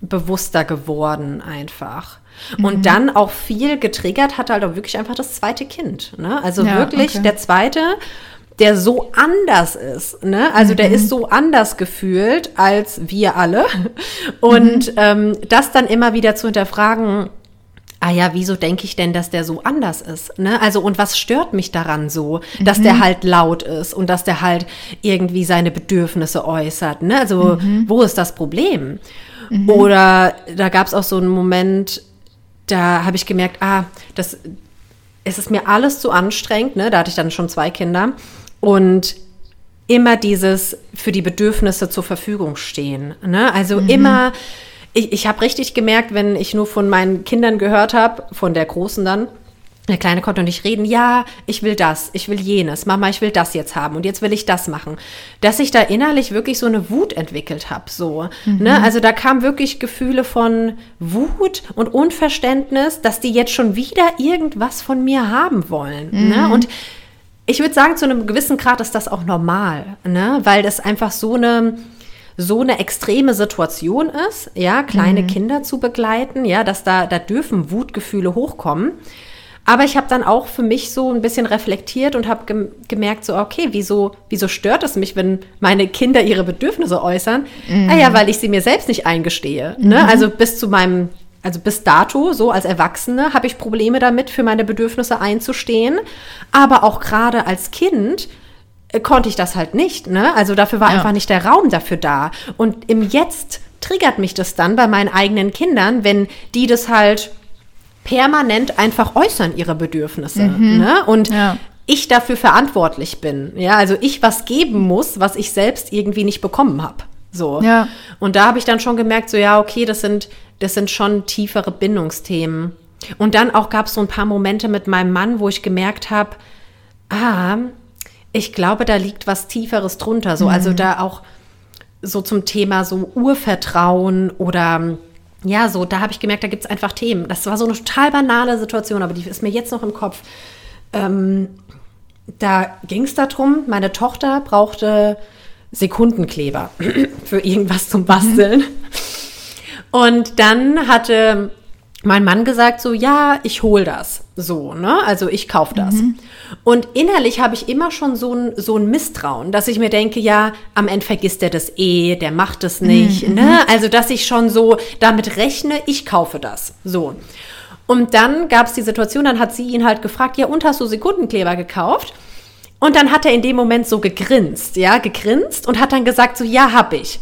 bewusster geworden einfach. Und mhm. dann auch viel getriggert hat halt auch wirklich einfach das zweite Kind. Ne? Also ja, wirklich okay. der zweite, der so anders ist. Ne? Also mhm. der ist so anders gefühlt als wir alle. [LAUGHS] Und mhm. ähm, das dann immer wieder zu hinterfragen, ah ja, wieso denke ich denn, dass der so anders ist? Ne? Also, und was stört mich daran so, dass mhm. der halt laut ist und dass der halt irgendwie seine Bedürfnisse äußert? Ne? Also, mhm. wo ist das Problem? Mhm. Oder da gab es auch so einen Moment, da habe ich gemerkt, ah, das es ist mir alles zu anstrengend, ne? Da hatte ich dann schon zwei Kinder. Und immer dieses für die Bedürfnisse zur Verfügung stehen. Ne? Also mhm. immer, ich, ich habe richtig gemerkt, wenn ich nur von meinen Kindern gehört habe, von der Großen dann, der Kleine konnte nicht reden, ja, ich will das, ich will jenes, Mama, ich will das jetzt haben und jetzt will ich das machen. Dass ich da innerlich wirklich so eine Wut entwickelt habe, so. Mhm. Ne? Also da kamen wirklich Gefühle von Wut und Unverständnis, dass die jetzt schon wieder irgendwas von mir haben wollen. Ne? Mhm. Ne? Und ich würde sagen, zu einem gewissen Grad ist das auch normal, ne? weil das einfach so eine so eine extreme Situation ist, ja, kleine mhm. Kinder zu begleiten, ja, dass da, da dürfen Wutgefühle hochkommen. Aber ich habe dann auch für mich so ein bisschen reflektiert und habe gem gemerkt, so, okay, wieso, wieso stört es mich, wenn meine Kinder ihre Bedürfnisse äußern? Mhm. Ah ja, weil ich sie mir selbst nicht eingestehe. Ne? Mhm. Ne? Also bis zu meinem, also bis dato, so als Erwachsene, habe ich Probleme damit, für meine Bedürfnisse einzustehen. Aber auch gerade als Kind äh, konnte ich das halt nicht. Ne? Also dafür war ja. einfach nicht der Raum dafür da. Und im Jetzt triggert mich das dann bei meinen eigenen Kindern, wenn die das halt permanent einfach äußern, ihre Bedürfnisse. Mhm. Ne? Und ja. ich dafür verantwortlich bin. Ja, also ich was geben muss, was ich selbst irgendwie nicht bekommen habe. So. Ja. Und da habe ich dann schon gemerkt, so ja, okay, das sind, das sind schon tiefere Bindungsthemen. Und dann auch gab es so ein paar Momente mit meinem Mann, wo ich gemerkt habe, ah, ich glaube, da liegt was Tieferes drunter. So, also mhm. also da auch so zum Thema so Urvertrauen oder ja, so, da habe ich gemerkt, da gibt es einfach Themen. Das war so eine total banale Situation, aber die ist mir jetzt noch im Kopf. Ähm, da ging es darum, meine Tochter brauchte Sekundenkleber [LAUGHS] für irgendwas zum Basteln. Mhm. Und dann hatte mein Mann gesagt so, ja, ich hol das. So, ne? Also ich kauf das. Mhm. Und innerlich habe ich immer schon so ein, so ein Misstrauen, dass ich mir denke, ja, am Ende vergisst er das eh, der macht es nicht, mhm. ne? Also, dass ich schon so damit rechne, ich kaufe das. So. Und dann gab es die Situation, dann hat sie ihn halt gefragt, ja, und hast du Sekundenkleber gekauft? Und dann hat er in dem Moment so gegrinst, ja, gegrinst und hat dann gesagt so, ja, hab ich.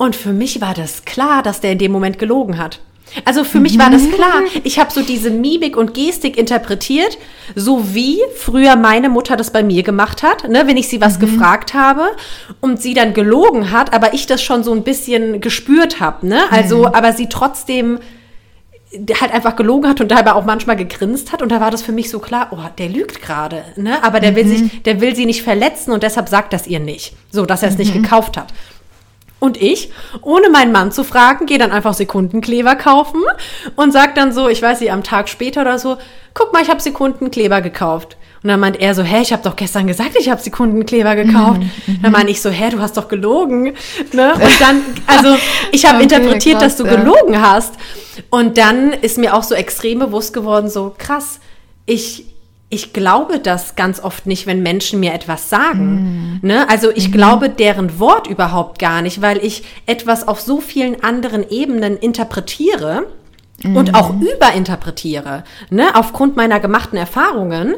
Und für mich war das klar, dass der in dem Moment gelogen hat. Also für mich war das mhm. klar. Ich habe so diese Mimik und Gestik interpretiert, so wie früher meine Mutter das bei mir gemacht hat, ne, wenn ich sie was mhm. gefragt habe und sie dann gelogen hat, aber ich das schon so ein bisschen gespürt habe, ne? Also, mhm. aber sie trotzdem halt einfach gelogen hat und dabei auch manchmal gegrinst hat und da war das für mich so klar, oh, der lügt gerade, ne? Aber der will sich, mhm. der will sie nicht verletzen und deshalb sagt das ihr nicht, so dass er es nicht mhm. gekauft hat. Und ich, ohne meinen Mann zu fragen, gehe dann einfach Sekundenkleber kaufen und sag dann so, ich weiß nicht, am Tag später oder so, guck mal, ich habe Sekundenkleber gekauft. Und dann meint er so, hä, ich habe doch gestern gesagt, ich habe Sekundenkleber gekauft. Mhm, dann meine ich so, hä, du hast doch gelogen. Ne? Und dann, also ich habe [LAUGHS] okay, interpretiert, krass, dass du ja. gelogen hast. Und dann ist mir auch so extrem bewusst geworden, so krass, ich ich glaube das ganz oft nicht, wenn Menschen mir etwas sagen. Mm. Ne? Also ich mm. glaube deren Wort überhaupt gar nicht, weil ich etwas auf so vielen anderen Ebenen interpretiere mm. und auch überinterpretiere, ne? aufgrund meiner gemachten Erfahrungen.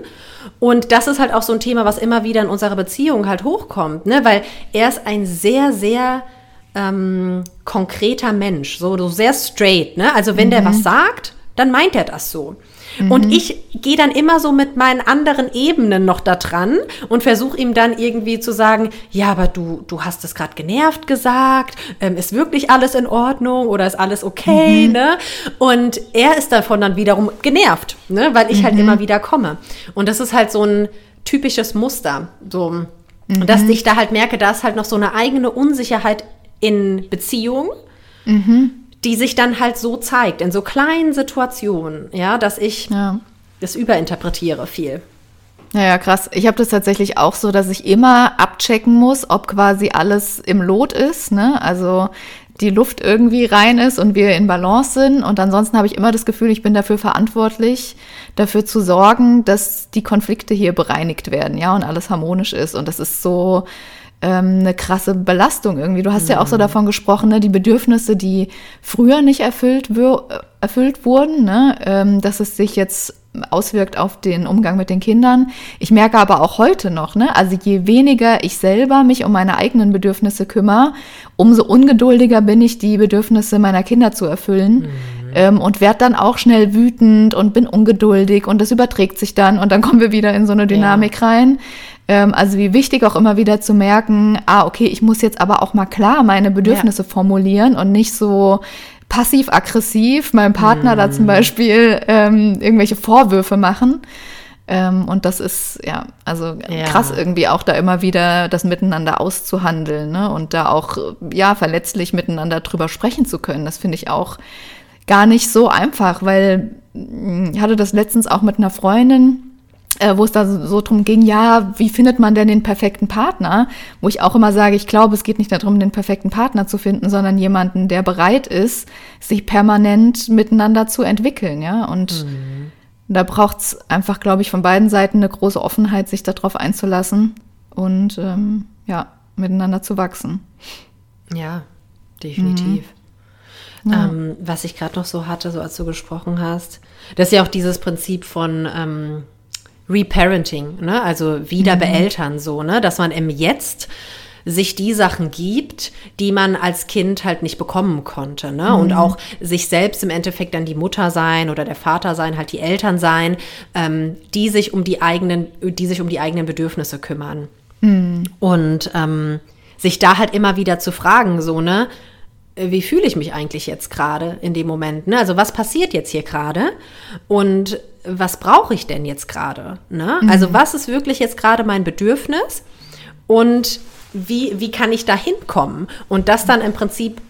Und das ist halt auch so ein Thema, was immer wieder in unserer Beziehung halt hochkommt, ne? weil er ist ein sehr, sehr ähm, konkreter Mensch, so, so sehr straight. Ne? Also wenn -hmm. der was mhm. sagt, dann meint er das so. Und mhm. ich gehe dann immer so mit meinen anderen Ebenen noch da dran und versuche ihm dann irgendwie zu sagen, ja, aber du, du hast es gerade genervt gesagt, ähm, ist wirklich alles in Ordnung oder ist alles okay, mhm. ne? Und er ist davon dann wiederum genervt, ne? Weil ich halt mhm. halt immer wieder komme. Und das ist halt so ein typisches Muster, so, dass mhm. ich da halt merke, da ist halt noch so eine eigene Unsicherheit in Beziehung. Mhm die sich dann halt so zeigt, in so kleinen Situationen, ja, dass ich ja. das überinterpretiere viel. Ja, krass. Ich habe das tatsächlich auch so, dass ich immer abchecken muss, ob quasi alles im Lot ist. Ne? Also die Luft irgendwie rein ist und wir in Balance sind. Und ansonsten habe ich immer das Gefühl, ich bin dafür verantwortlich, dafür zu sorgen, dass die Konflikte hier bereinigt werden, ja, und alles harmonisch ist. Und das ist so ähm, eine krasse Belastung irgendwie. Du hast mhm. ja auch so mhm. davon gesprochen, ne, die Bedürfnisse, die früher nicht erfüllt, erfüllt wurden, ne, ähm, dass es sich jetzt auswirkt auf den Umgang mit den Kindern. Ich merke aber auch heute noch, ne, also je weniger ich selber mich um meine eigenen Bedürfnisse kümmere, umso ungeduldiger bin ich, die Bedürfnisse meiner Kinder zu erfüllen. Mhm. Ähm, und werde dann auch schnell wütend und bin ungeduldig und das überträgt sich dann und dann kommen wir wieder in so eine Dynamik ja. rein. Ähm, also wie wichtig auch immer wieder zu merken, ah, okay, ich muss jetzt aber auch mal klar meine Bedürfnisse ja. formulieren und nicht so passiv-aggressiv meinem Partner mm. da zum mhm. Beispiel ähm, irgendwelche Vorwürfe machen. Ähm, und das ist, ja, also ja. krass irgendwie auch da immer wieder das Miteinander auszuhandeln ne? und da auch, ja, verletzlich miteinander drüber sprechen zu können. Das finde ich auch gar nicht so einfach, weil hm, ich hatte das letztens auch mit einer Freundin, äh, wo es da so, so drum ging, ja, wie findet man denn den perfekten Partner? Wo ich auch immer sage, ich glaube, es geht nicht darum, den perfekten Partner zu finden, sondern jemanden, der bereit ist, sich permanent miteinander zu entwickeln, ja. Und mhm. da braucht es einfach, glaube ich, von beiden Seiten eine große Offenheit, sich darauf einzulassen und ähm, ja, miteinander zu wachsen. Ja, definitiv. Mhm. Ja. Ähm, was ich gerade noch so hatte, so als du gesprochen hast, das ist ja auch dieses Prinzip von ähm, Reparenting, ne? also wieder mhm. beeltern so, ne? dass man im Jetzt sich die Sachen gibt, die man als Kind halt nicht bekommen konnte. Ne? Mhm. Und auch sich selbst im Endeffekt dann die Mutter sein oder der Vater sein, halt die Eltern sein, ähm, die sich um die eigenen, die sich um die eigenen Bedürfnisse kümmern. Mhm. Und ähm, sich da halt immer wieder zu fragen, so, ne, wie fühle ich mich eigentlich jetzt gerade in dem Moment? Ne? Also was passiert jetzt hier gerade? Und was brauche ich denn jetzt gerade? Ne? Mhm. Also was ist wirklich jetzt gerade mein Bedürfnis? Und wie, wie kann ich da hinkommen? Und das dann im Prinzip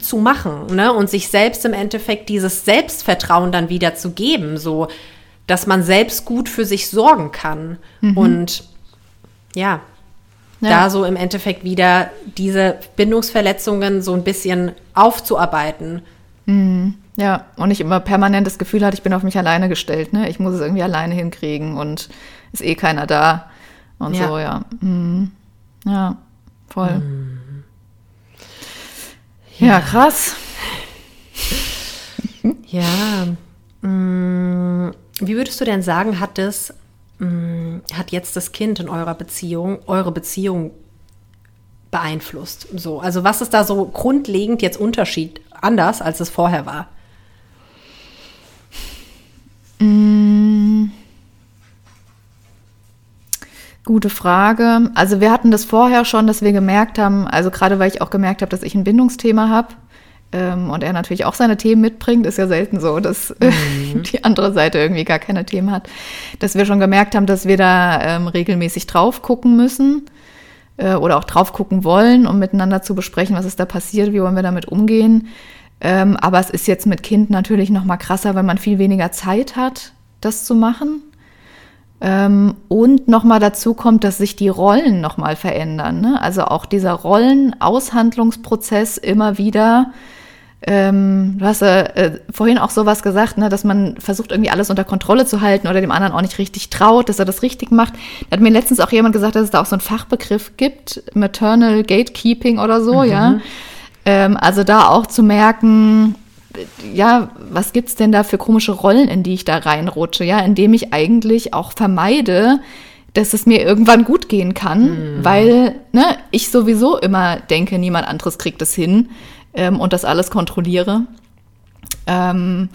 zu machen ne? und sich selbst im Endeffekt dieses Selbstvertrauen dann wieder zu geben, so dass man selbst gut für sich sorgen kann. Mhm. Und ja, ja, da so im Endeffekt wieder diese Bindungsverletzungen so ein bisschen aufzuarbeiten. Mhm. Ja, und ich immer permanent das Gefühl hatte, ich bin auf mich alleine gestellt. Ne? Ich muss es irgendwie alleine hinkriegen und ist eh keiner da. Und ja. so, ja. Mhm. Ja, voll. Mhm. Ja. ja, krass. ja. Mm, wie würdest du denn sagen, hat das, mm, hat jetzt das Kind in eurer Beziehung, eure Beziehung beeinflusst? So, also was ist da so grundlegend jetzt Unterschied anders, als es vorher war? Mm. Gute Frage. Also wir hatten das vorher schon, dass wir gemerkt haben, also gerade weil ich auch gemerkt habe, dass ich ein Bindungsthema habe ähm, und er natürlich auch seine Themen mitbringt, ist ja selten so, dass mhm. [LAUGHS] die andere Seite irgendwie gar keine Themen hat, dass wir schon gemerkt haben, dass wir da ähm, regelmäßig drauf gucken müssen äh, oder auch drauf gucken wollen, um miteinander zu besprechen, was ist da passiert, wie wollen wir damit umgehen. Ähm, aber es ist jetzt mit Kind natürlich noch mal krasser, weil man viel weniger Zeit hat, das zu machen. Ähm, und noch mal dazu kommt, dass sich die Rollen noch mal verändern. Ne? Also auch dieser Rollenaushandlungsprozess immer wieder. Ähm, du hast äh, vorhin auch sowas gesagt, ne, dass man versucht irgendwie alles unter Kontrolle zu halten oder dem anderen auch nicht richtig traut, dass er das richtig macht. Da hat mir letztens auch jemand gesagt, dass es da auch so einen Fachbegriff gibt, Maternal Gatekeeping oder so, mhm. ja ähm, also da auch zu merken, ja, was gibt's denn da für komische Rollen, in die ich da reinrutsche, ja, indem ich eigentlich auch vermeide, dass es mir irgendwann gut gehen kann, mhm. weil ne, ich sowieso immer denke, niemand anderes kriegt es hin ähm, und das alles kontrolliere. Ähm,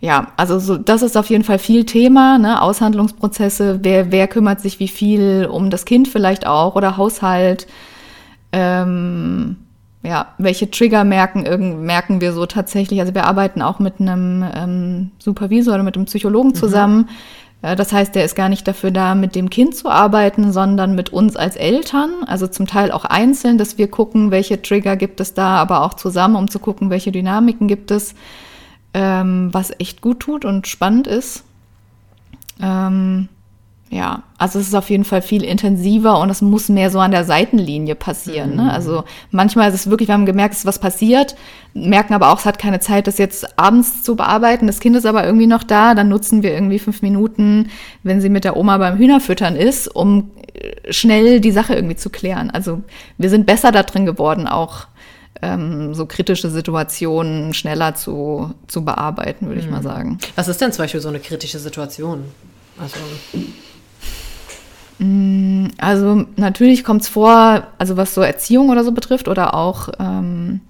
ja, also so, das ist auf jeden Fall viel Thema, ne? Aushandlungsprozesse, wer, wer kümmert sich wie viel um das Kind vielleicht auch oder Haushalt. Ähm, ja, welche Trigger merken, merken wir so tatsächlich. Also wir arbeiten auch mit einem ähm, Supervisor oder mit einem Psychologen mhm. zusammen. Mhm. Das heißt, der ist gar nicht dafür da, mit dem Kind zu arbeiten, sondern mit uns als Eltern. Also zum Teil auch einzeln, dass wir gucken, welche Trigger gibt es da, aber auch zusammen, um zu gucken, welche Dynamiken gibt es, ähm, was echt gut tut und spannend ist. Ähm, ja, also es ist auf jeden Fall viel intensiver und es muss mehr so an der Seitenlinie passieren. Ne? Mhm. Ne? Also manchmal ist es wirklich, wir haben gemerkt, es ist was passiert, merken aber auch, es hat keine Zeit, das jetzt abends zu bearbeiten. Das Kind ist aber irgendwie noch da, dann nutzen wir irgendwie fünf Minuten, wenn sie mit der Oma beim Hühnerfüttern ist, um äh, schnell die Sache irgendwie zu klären. Also wir sind besser da drin geworden, auch ähm, so kritische Situationen schneller zu, zu bearbeiten, würde mhm. ich mal sagen. Was ist denn zum Beispiel so eine kritische Situation? Also also natürlich kommt es vor, also was so Erziehung oder so betrifft oder auch ähm,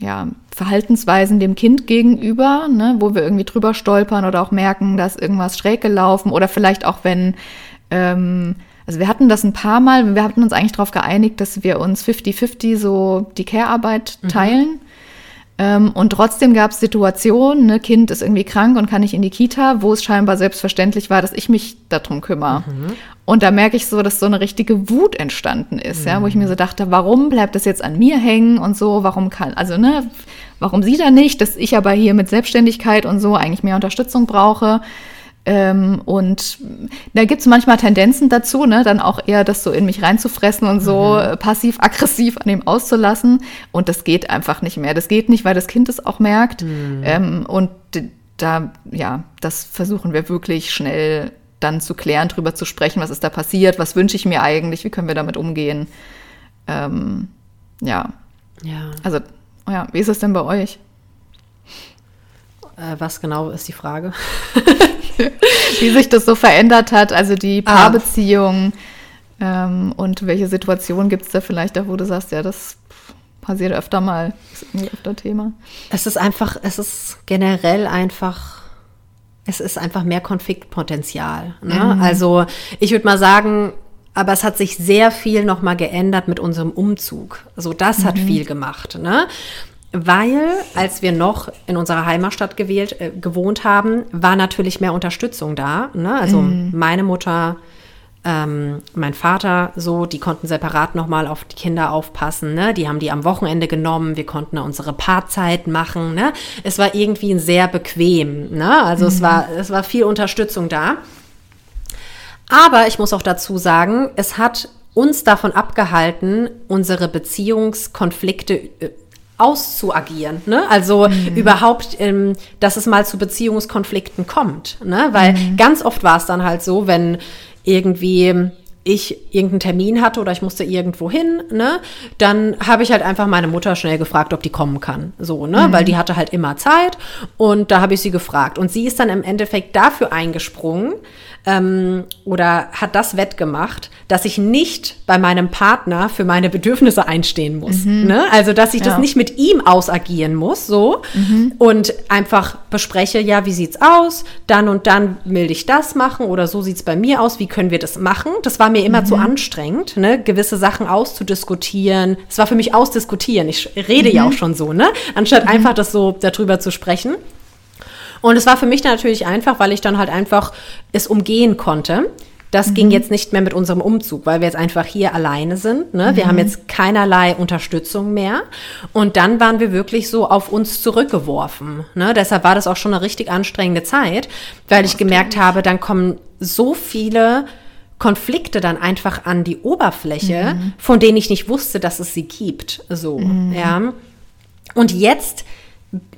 ja, Verhaltensweisen dem Kind gegenüber, ne, wo wir irgendwie drüber stolpern oder auch merken, dass irgendwas schräg gelaufen oder vielleicht auch wenn, ähm, also wir hatten das ein paar Mal, wir hatten uns eigentlich darauf geeinigt, dass wir uns 50-50 so die Care-Arbeit mhm. teilen. Mhm. Ähm, und trotzdem gab es Situationen, ne, Kind ist irgendwie krank und kann nicht in die Kita, wo es scheinbar selbstverständlich war, dass ich mich darum kümmere. Mhm. Und da merke ich so, dass so eine richtige Wut entstanden ist, mhm. ja, wo ich mir so dachte, warum bleibt das jetzt an mir hängen und so, warum kann, also ne, warum sie da nicht, dass ich aber hier mit Selbstständigkeit und so eigentlich mehr Unterstützung brauche. Ähm, und da gibt's manchmal Tendenzen dazu, ne, dann auch eher das so in mich reinzufressen und so mhm. passiv-aggressiv an ihm auszulassen. Und das geht einfach nicht mehr. Das geht nicht, weil das Kind es auch merkt. Mhm. Ähm, und da, ja, das versuchen wir wirklich schnell dann zu klären, drüber zu sprechen, was ist da passiert, was wünsche ich mir eigentlich, wie können wir damit umgehen. Ähm, ja. Ja. Also, ja, wie ist es denn bei euch? Äh, was genau ist die Frage? [LAUGHS] [LAUGHS] wie sich das so verändert hat, also die ah. Paarbeziehung ah. ähm, und welche Situationen gibt es da vielleicht, da wo du sagst, ja, das passiert öfter mal, ist irgendwie öfter Thema. Es ist einfach, es ist generell einfach, es ist einfach mehr Konfliktpotenzial. Ne? Mhm. Also ich würde mal sagen, aber es hat sich sehr viel nochmal geändert mit unserem Umzug. Also das mhm. hat viel gemacht. Ne? Weil als wir noch in unserer Heimatstadt gewählt, äh, gewohnt haben, war natürlich mehr Unterstützung da. Ne? Also mhm. meine Mutter, ähm, mein Vater, so, die konnten separat nochmal auf die Kinder aufpassen. Ne? Die haben die am Wochenende genommen. Wir konnten unsere Paarzeit machen. Ne? Es war irgendwie sehr bequem. Ne? Also mhm. es war es war viel Unterstützung da. Aber ich muss auch dazu sagen, es hat uns davon abgehalten, unsere Beziehungskonflikte äh, auszuagieren. Ne? Also mhm. überhaupt, ähm, dass es mal zu Beziehungskonflikten kommt. Ne? Weil mhm. ganz oft war es dann halt so, wenn irgendwie ich irgendeinen Termin hatte oder ich musste irgendwo hin, ne, dann habe ich halt einfach meine Mutter schnell gefragt, ob die kommen kann. So, ne, mhm. weil die hatte halt immer Zeit und da habe ich sie gefragt. Und sie ist dann im Endeffekt dafür eingesprungen, ähm, oder hat das wettgemacht, dass ich nicht bei meinem Partner für meine Bedürfnisse einstehen muss. Mhm. Ne? Also, dass ich ja. das nicht mit ihm ausagieren muss, so mhm. und einfach bespreche, ja, wie sieht's aus? Dann und dann will ich das machen oder so sieht's bei mir aus. Wie können wir das machen? Das war mir immer mhm. zu anstrengend, ne? gewisse Sachen auszudiskutieren. Es war für mich ausdiskutieren. Ich rede ja mhm. auch schon so, ne? Anstatt mhm. einfach das so darüber zu sprechen. Und es war für mich natürlich einfach, weil ich dann halt einfach es umgehen konnte. Das mhm. ging jetzt nicht mehr mit unserem Umzug, weil wir jetzt einfach hier alleine sind. Ne? Mhm. Wir haben jetzt keinerlei Unterstützung mehr. Und dann waren wir wirklich so auf uns zurückgeworfen. Ne? Deshalb war das auch schon eine richtig anstrengende Zeit, weil ich gemerkt habe, dann kommen so viele Konflikte dann einfach an die Oberfläche, mhm. von denen ich nicht wusste, dass es sie gibt. So, mhm. ja. Und jetzt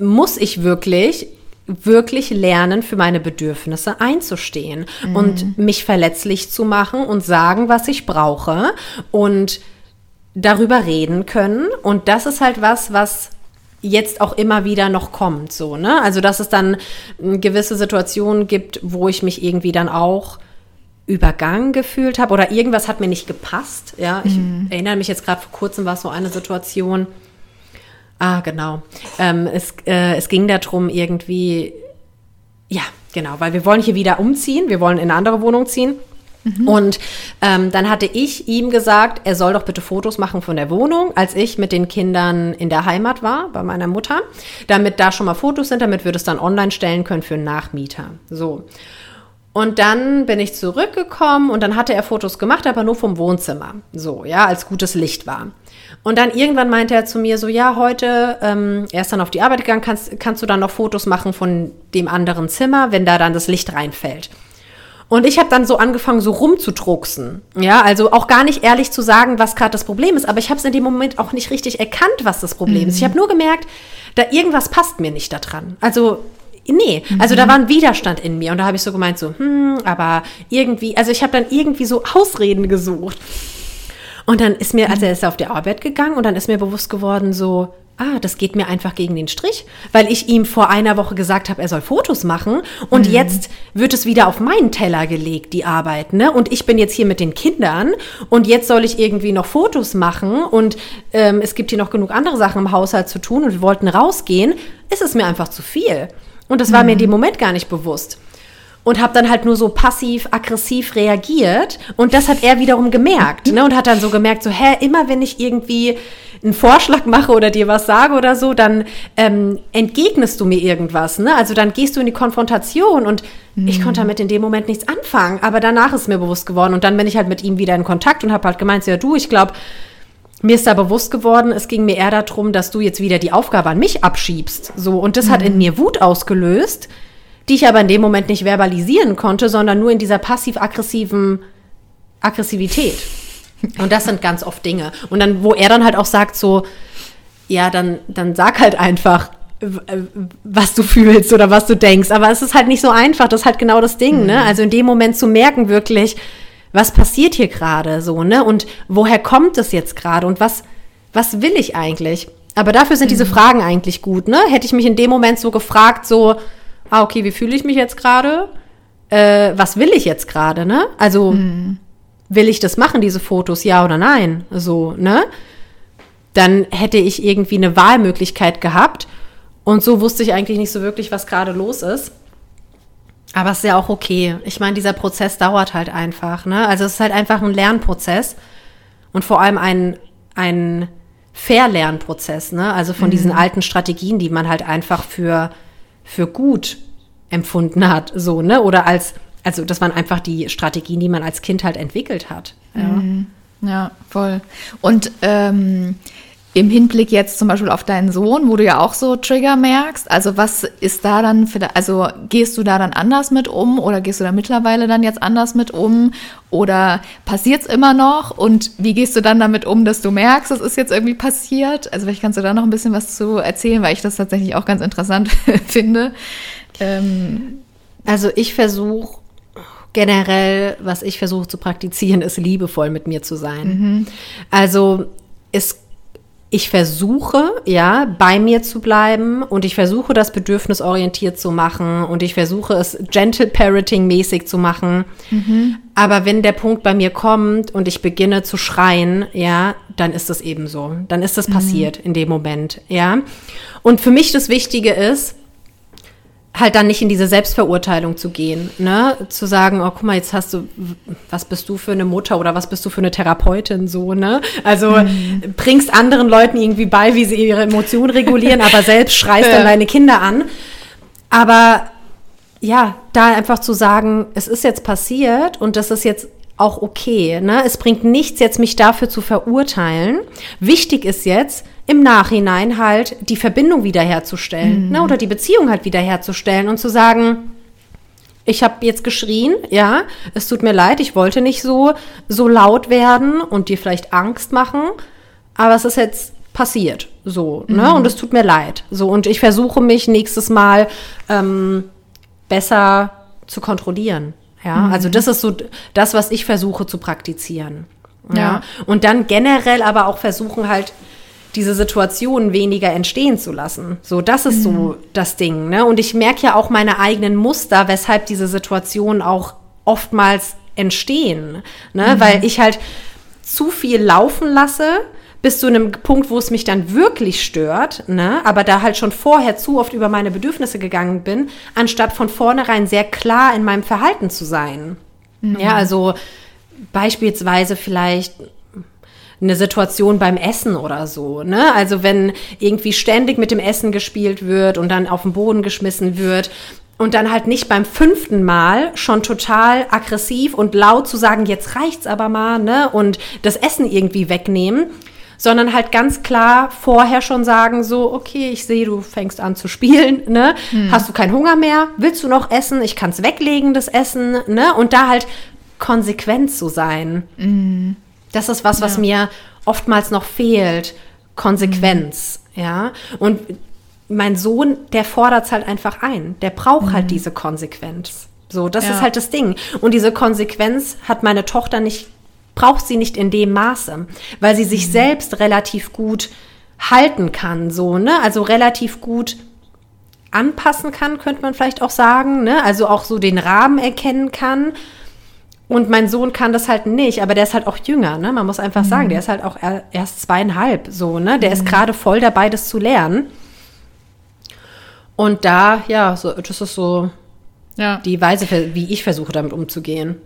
muss ich wirklich wirklich lernen, für meine Bedürfnisse einzustehen mhm. und mich verletzlich zu machen und sagen, was ich brauche und darüber reden können. Und das ist halt was, was jetzt auch immer wieder noch kommt, so, ne? Also, dass es dann gewisse Situationen gibt, wo ich mich irgendwie dann auch übergangen gefühlt habe oder irgendwas hat mir nicht gepasst. Ja, ich mhm. erinnere mich jetzt gerade vor kurzem war es so eine Situation, Ah, genau. Ähm, es, äh, es ging darum, irgendwie, ja, genau, weil wir wollen hier wieder umziehen, wir wollen in eine andere Wohnung ziehen. Mhm. Und ähm, dann hatte ich ihm gesagt, er soll doch bitte Fotos machen von der Wohnung, als ich mit den Kindern in der Heimat war, bei meiner Mutter, damit da schon mal Fotos sind, damit wir das dann online stellen können für einen Nachmieter. So. Und dann bin ich zurückgekommen und dann hatte er Fotos gemacht, aber nur vom Wohnzimmer. So, ja, als gutes Licht war. Und dann irgendwann meinte er zu mir so, ja, heute, ähm, er ist dann auf die Arbeit gegangen, kannst, kannst du dann noch Fotos machen von dem anderen Zimmer, wenn da dann das Licht reinfällt. Und ich habe dann so angefangen, so rumzudrucksen. Ja, also auch gar nicht ehrlich zu sagen, was gerade das Problem ist. Aber ich habe es in dem Moment auch nicht richtig erkannt, was das Problem mhm. ist. Ich habe nur gemerkt, da irgendwas passt mir nicht daran. Also Nee, also da mhm. war ein Widerstand in mir und da habe ich so gemeint, so, hm, aber irgendwie, also ich habe dann irgendwie so Ausreden gesucht. Und dann ist mir, also er ist auf die Arbeit gegangen und dann ist mir bewusst geworden, so, ah, das geht mir einfach gegen den Strich, weil ich ihm vor einer Woche gesagt habe, er soll Fotos machen und mhm. jetzt wird es wieder auf meinen Teller gelegt, die Arbeit, ne? Und ich bin jetzt hier mit den Kindern und jetzt soll ich irgendwie noch Fotos machen und ähm, es gibt hier noch genug andere Sachen im Haushalt zu tun und wir wollten rausgehen, ist es mir einfach zu viel. Und das war mhm. mir in dem Moment gar nicht bewusst und habe dann halt nur so passiv-aggressiv reagiert. Und das hat er wiederum gemerkt. Ne? Und hat dann so gemerkt, so, hä, immer wenn ich irgendwie einen Vorschlag mache oder dir was sage oder so, dann ähm, entgegnest du mir irgendwas. Ne? Also dann gehst du in die Konfrontation und mhm. ich konnte damit in dem Moment nichts anfangen. Aber danach ist mir bewusst geworden. Und dann bin ich halt mit ihm wieder in Kontakt und habe halt gemeint, so, ja du, ich glaube, mir ist da bewusst geworden, es ging mir eher darum, dass du jetzt wieder die Aufgabe an mich abschiebst. So, und das mhm. hat in mir Wut ausgelöst die ich aber in dem Moment nicht verbalisieren konnte, sondern nur in dieser passiv-aggressiven Aggressivität. Und das sind ganz oft Dinge. Und dann, wo er dann halt auch sagt, so, ja, dann, dann sag halt einfach, was du fühlst oder was du denkst. Aber es ist halt nicht so einfach. Das ist halt genau das Ding, ne? mhm. ne? Also in dem Moment zu merken wirklich, was passiert hier gerade so, ne? Und woher kommt es jetzt gerade und was, was will ich eigentlich? Aber dafür sind mhm. diese Fragen eigentlich gut, ne? Hätte ich mich in dem Moment so gefragt, so, ah, okay, wie fühle ich mich jetzt gerade? Äh, was will ich jetzt gerade, ne? Also, mhm. will ich das machen, diese Fotos, ja oder nein? So, ne? Dann hätte ich irgendwie eine Wahlmöglichkeit gehabt. Und so wusste ich eigentlich nicht so wirklich, was gerade los ist. Aber es ist ja auch okay. Ich meine, dieser Prozess dauert halt einfach. Ne? Also es ist halt einfach ein Lernprozess und vor allem ein, ein Verlernprozess. Ne? Also von mhm. diesen alten Strategien, die man halt einfach für für gut empfunden hat, so, ne? Oder als, also das waren einfach die Strategien, die man als Kind halt entwickelt hat. Ja, mhm. ja voll. Und ähm, im Hinblick jetzt zum Beispiel auf deinen Sohn, wo du ja auch so Trigger merkst, also was ist da dann für, also gehst du da dann anders mit um oder gehst du da mittlerweile dann jetzt anders mit um oder passiert es immer noch und wie gehst du dann damit um, dass du merkst, es ist jetzt irgendwie passiert? Also vielleicht kannst du da noch ein bisschen was zu erzählen, weil ich das tatsächlich auch ganz interessant [LAUGHS] finde. Ähm, also ich versuche generell, was ich versuche zu praktizieren, ist liebevoll mit mir zu sein. Mhm. Also es ich versuche, ja, bei mir zu bleiben und ich versuche, das bedürfnisorientiert zu machen und ich versuche, es gentle parenting mäßig zu machen. Mhm. Aber wenn der Punkt bei mir kommt und ich beginne zu schreien, ja, dann ist es eben so. Dann ist es mhm. passiert in dem Moment, ja. Und für mich das Wichtige ist, halt dann nicht in diese Selbstverurteilung zu gehen, ne? Zu sagen, oh, guck mal, jetzt hast du, was bist du für eine Mutter oder was bist du für eine Therapeutin, so, ne? Also mhm. bringst anderen Leuten irgendwie bei, wie sie ihre Emotionen regulieren, aber selbst [LAUGHS] schreist dann deine Kinder an. Aber ja, da einfach zu sagen, es ist jetzt passiert und das ist jetzt auch okay, ne? Es bringt nichts jetzt, mich dafür zu verurteilen. Wichtig ist jetzt, im Nachhinein halt die Verbindung wiederherzustellen mhm. ne, oder die Beziehung halt wiederherzustellen und zu sagen, ich habe jetzt geschrien, ja, es tut mir leid, ich wollte nicht so so laut werden und dir vielleicht Angst machen, aber es ist jetzt passiert, so, ne, mhm. und es tut mir leid, so und ich versuche mich nächstes Mal ähm, besser zu kontrollieren, ja, mhm. also das ist so das, was ich versuche zu praktizieren, ja. ja, und dann generell aber auch versuchen halt diese Situation weniger entstehen zu lassen. So, das ist mhm. so das Ding. Ne? Und ich merke ja auch meine eigenen Muster, weshalb diese Situationen auch oftmals entstehen. Ne? Mhm. Weil ich halt zu viel laufen lasse, bis zu einem Punkt, wo es mich dann wirklich stört, ne? aber da halt schon vorher zu oft über meine Bedürfnisse gegangen bin, anstatt von vornherein sehr klar in meinem Verhalten zu sein. Mhm. Ja, also beispielsweise vielleicht eine Situation beim Essen oder so. Ne? Also wenn irgendwie ständig mit dem Essen gespielt wird und dann auf den Boden geschmissen wird und dann halt nicht beim fünften Mal schon total aggressiv und laut zu sagen, jetzt reicht's aber mal, ne? Und das Essen irgendwie wegnehmen, sondern halt ganz klar vorher schon sagen, so, okay, ich sehe, du fängst an zu spielen, ne? Hm. Hast du keinen Hunger mehr? Willst du noch essen? Ich kann es weglegen, das Essen, ne? Und da halt konsequent zu sein. Mhm. Das ist was, was ja. mir oftmals noch fehlt. Konsequenz, mhm. ja. Und mein Sohn, der fordert es halt einfach ein. Der braucht halt mhm. halt diese Konsequenz. So, das ja. ist halt das Ding. Und diese Konsequenz hat meine Tochter nicht, braucht sie nicht in dem Maße, weil sie sich mhm. selbst relativ gut halten kann, so, ne? Also relativ gut anpassen kann, könnte man vielleicht auch sagen, ne? Also auch so den Rahmen erkennen kann und mein Sohn kann das halt nicht, aber der ist halt auch jünger, ne? Man muss einfach mhm. sagen, der ist halt auch erst zweieinhalb, so, ne? Der mhm. ist gerade voll dabei, das zu lernen. Und da, ja, so, das ist so ja. die Weise, wie ich versuche, damit umzugehen.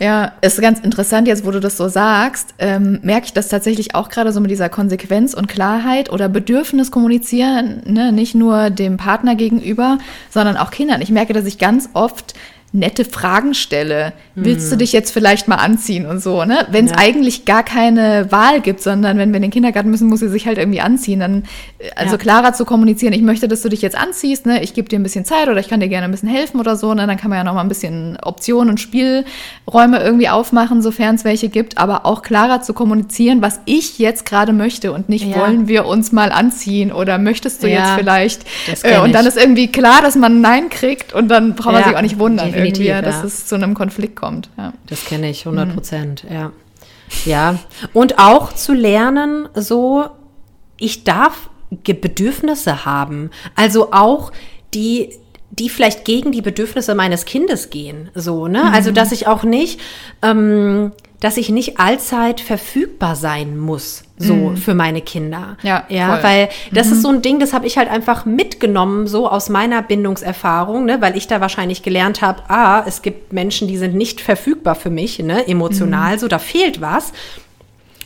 Ja, ist ganz interessant jetzt, wo du das so sagst, ähm, merke ich das tatsächlich auch gerade so mit dieser Konsequenz und Klarheit oder Bedürfnis kommunizieren, ne? nicht nur dem Partner gegenüber, sondern auch Kindern. Ich merke, dass ich ganz oft nette Fragen stelle. Hm. Willst du dich jetzt vielleicht mal anziehen und so, ne? Wenn es ja. eigentlich gar keine Wahl gibt, sondern wenn wir in den Kindergarten müssen, muss sie sich halt irgendwie anziehen. Dann, äh, also ja. klarer zu kommunizieren, ich möchte, dass du dich jetzt anziehst, ne? Ich gebe dir ein bisschen Zeit oder ich kann dir gerne ein bisschen helfen oder so, ne? Dann kann man ja noch mal ein bisschen Optionen und Spielräume irgendwie aufmachen, sofern es welche gibt, aber auch klarer zu kommunizieren, was ich jetzt gerade möchte und nicht ja. wollen wir uns mal anziehen oder möchtest du jetzt vielleicht? Äh, und dann ist irgendwie klar, dass man Nein kriegt und dann braucht man sich auch nicht wundern definitiv, ja. dass es zu einem Konflikt kommt. Ja. Das kenne ich 100 Prozent, mhm. ja. Ja, und auch zu lernen, so, ich darf Bedürfnisse haben. Also auch die, die vielleicht gegen die Bedürfnisse meines Kindes gehen. So, ne? Mhm. Also, dass ich auch nicht ähm, dass ich nicht allzeit verfügbar sein muss, so mm. für meine Kinder. Ja, ja voll. weil das mhm. ist so ein Ding, das habe ich halt einfach mitgenommen, so aus meiner Bindungserfahrung, ne, weil ich da wahrscheinlich gelernt habe, ah, es gibt Menschen, die sind nicht verfügbar für mich, ne, emotional, mm. so da fehlt was.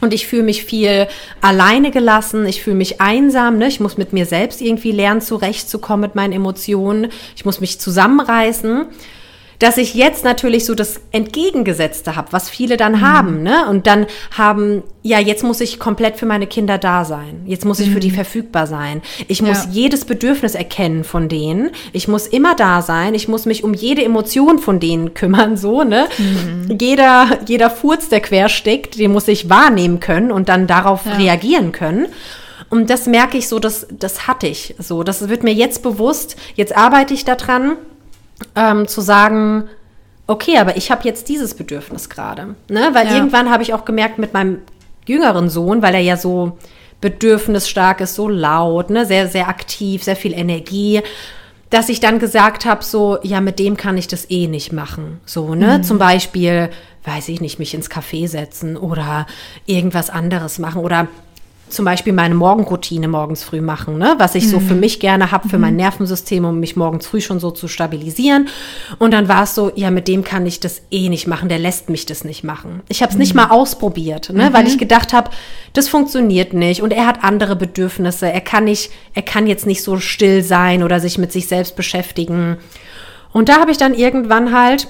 Und ich fühle mich viel alleine gelassen, ich fühle mich einsam, ne? ich muss mit mir selbst irgendwie lernen, zurechtzukommen mit meinen Emotionen, ich muss mich zusammenreißen dass ich jetzt natürlich so das Entgegengesetzte habe, was viele dann mhm. haben, ne? Und dann haben, ja, jetzt muss ich komplett für meine Kinder da sein. Jetzt muss ich mhm. für die mhm. verfügbar sein. Ich muss ja. jedes Bedürfnis erkennen von denen. Ich muss immer da sein. Ich muss mich um jede Emotion von denen [LAUGHS] kümmern, so, ne? Mhm. Jeder, jeder Furz, der quer steckt, den muss ich wahrnehmen können und dann darauf ja. reagieren können. Und das merke ich so, das, das hatte ich so. Das wird mir jetzt bewusst. Jetzt arbeite ich daran ähm, zu sagen, okay, aber ich habe jetzt dieses Bedürfnis gerade. Ne? Weil ja. irgendwann habe ich auch gemerkt mit meinem jüngeren Sohn, weil er ja so bedürfnisstark ist, so laut, ne? sehr, sehr aktiv, sehr viel Energie, dass ich dann gesagt habe, so, ja, mit dem kann ich das eh nicht machen. So, ne? Mhm. Zum Beispiel, weiß ich nicht, mich ins Café setzen oder irgendwas anderes machen oder zum Beispiel meine Morgenroutine morgens früh machen, ne? was ich mhm. so für mhm. mich gerne habe, für mhm. mein Nervensystem, um mich morgens früh schon so zu stabilisieren. Und dann war es so, ja, mit dem kann ich das eh nicht machen, der lässt mich das nicht machen. Ich habe es mhm. nicht mal ausprobiert, ne? weil ich mhm. gedacht habe, das funktioniert nicht und er hat andere Bedürfnisse. Er kann nicht, er kann jetzt nicht so still sein oder sich mit sich selbst beschäftigen. Und da habe ich dann irgendwann halt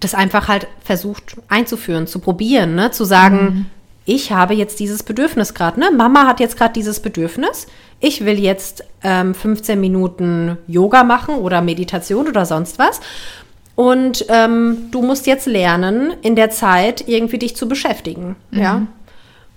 das einfach halt versucht einzuführen, zu probieren, ne? zu sagen, mhm ich habe jetzt dieses Bedürfnis gerade, ne? Mama hat jetzt gerade dieses Bedürfnis. Ich will jetzt ähm, 15 Minuten Yoga machen oder Meditation oder sonst was. Und ähm, du musst jetzt lernen, in der Zeit irgendwie dich zu beschäftigen. Mhm. Ja.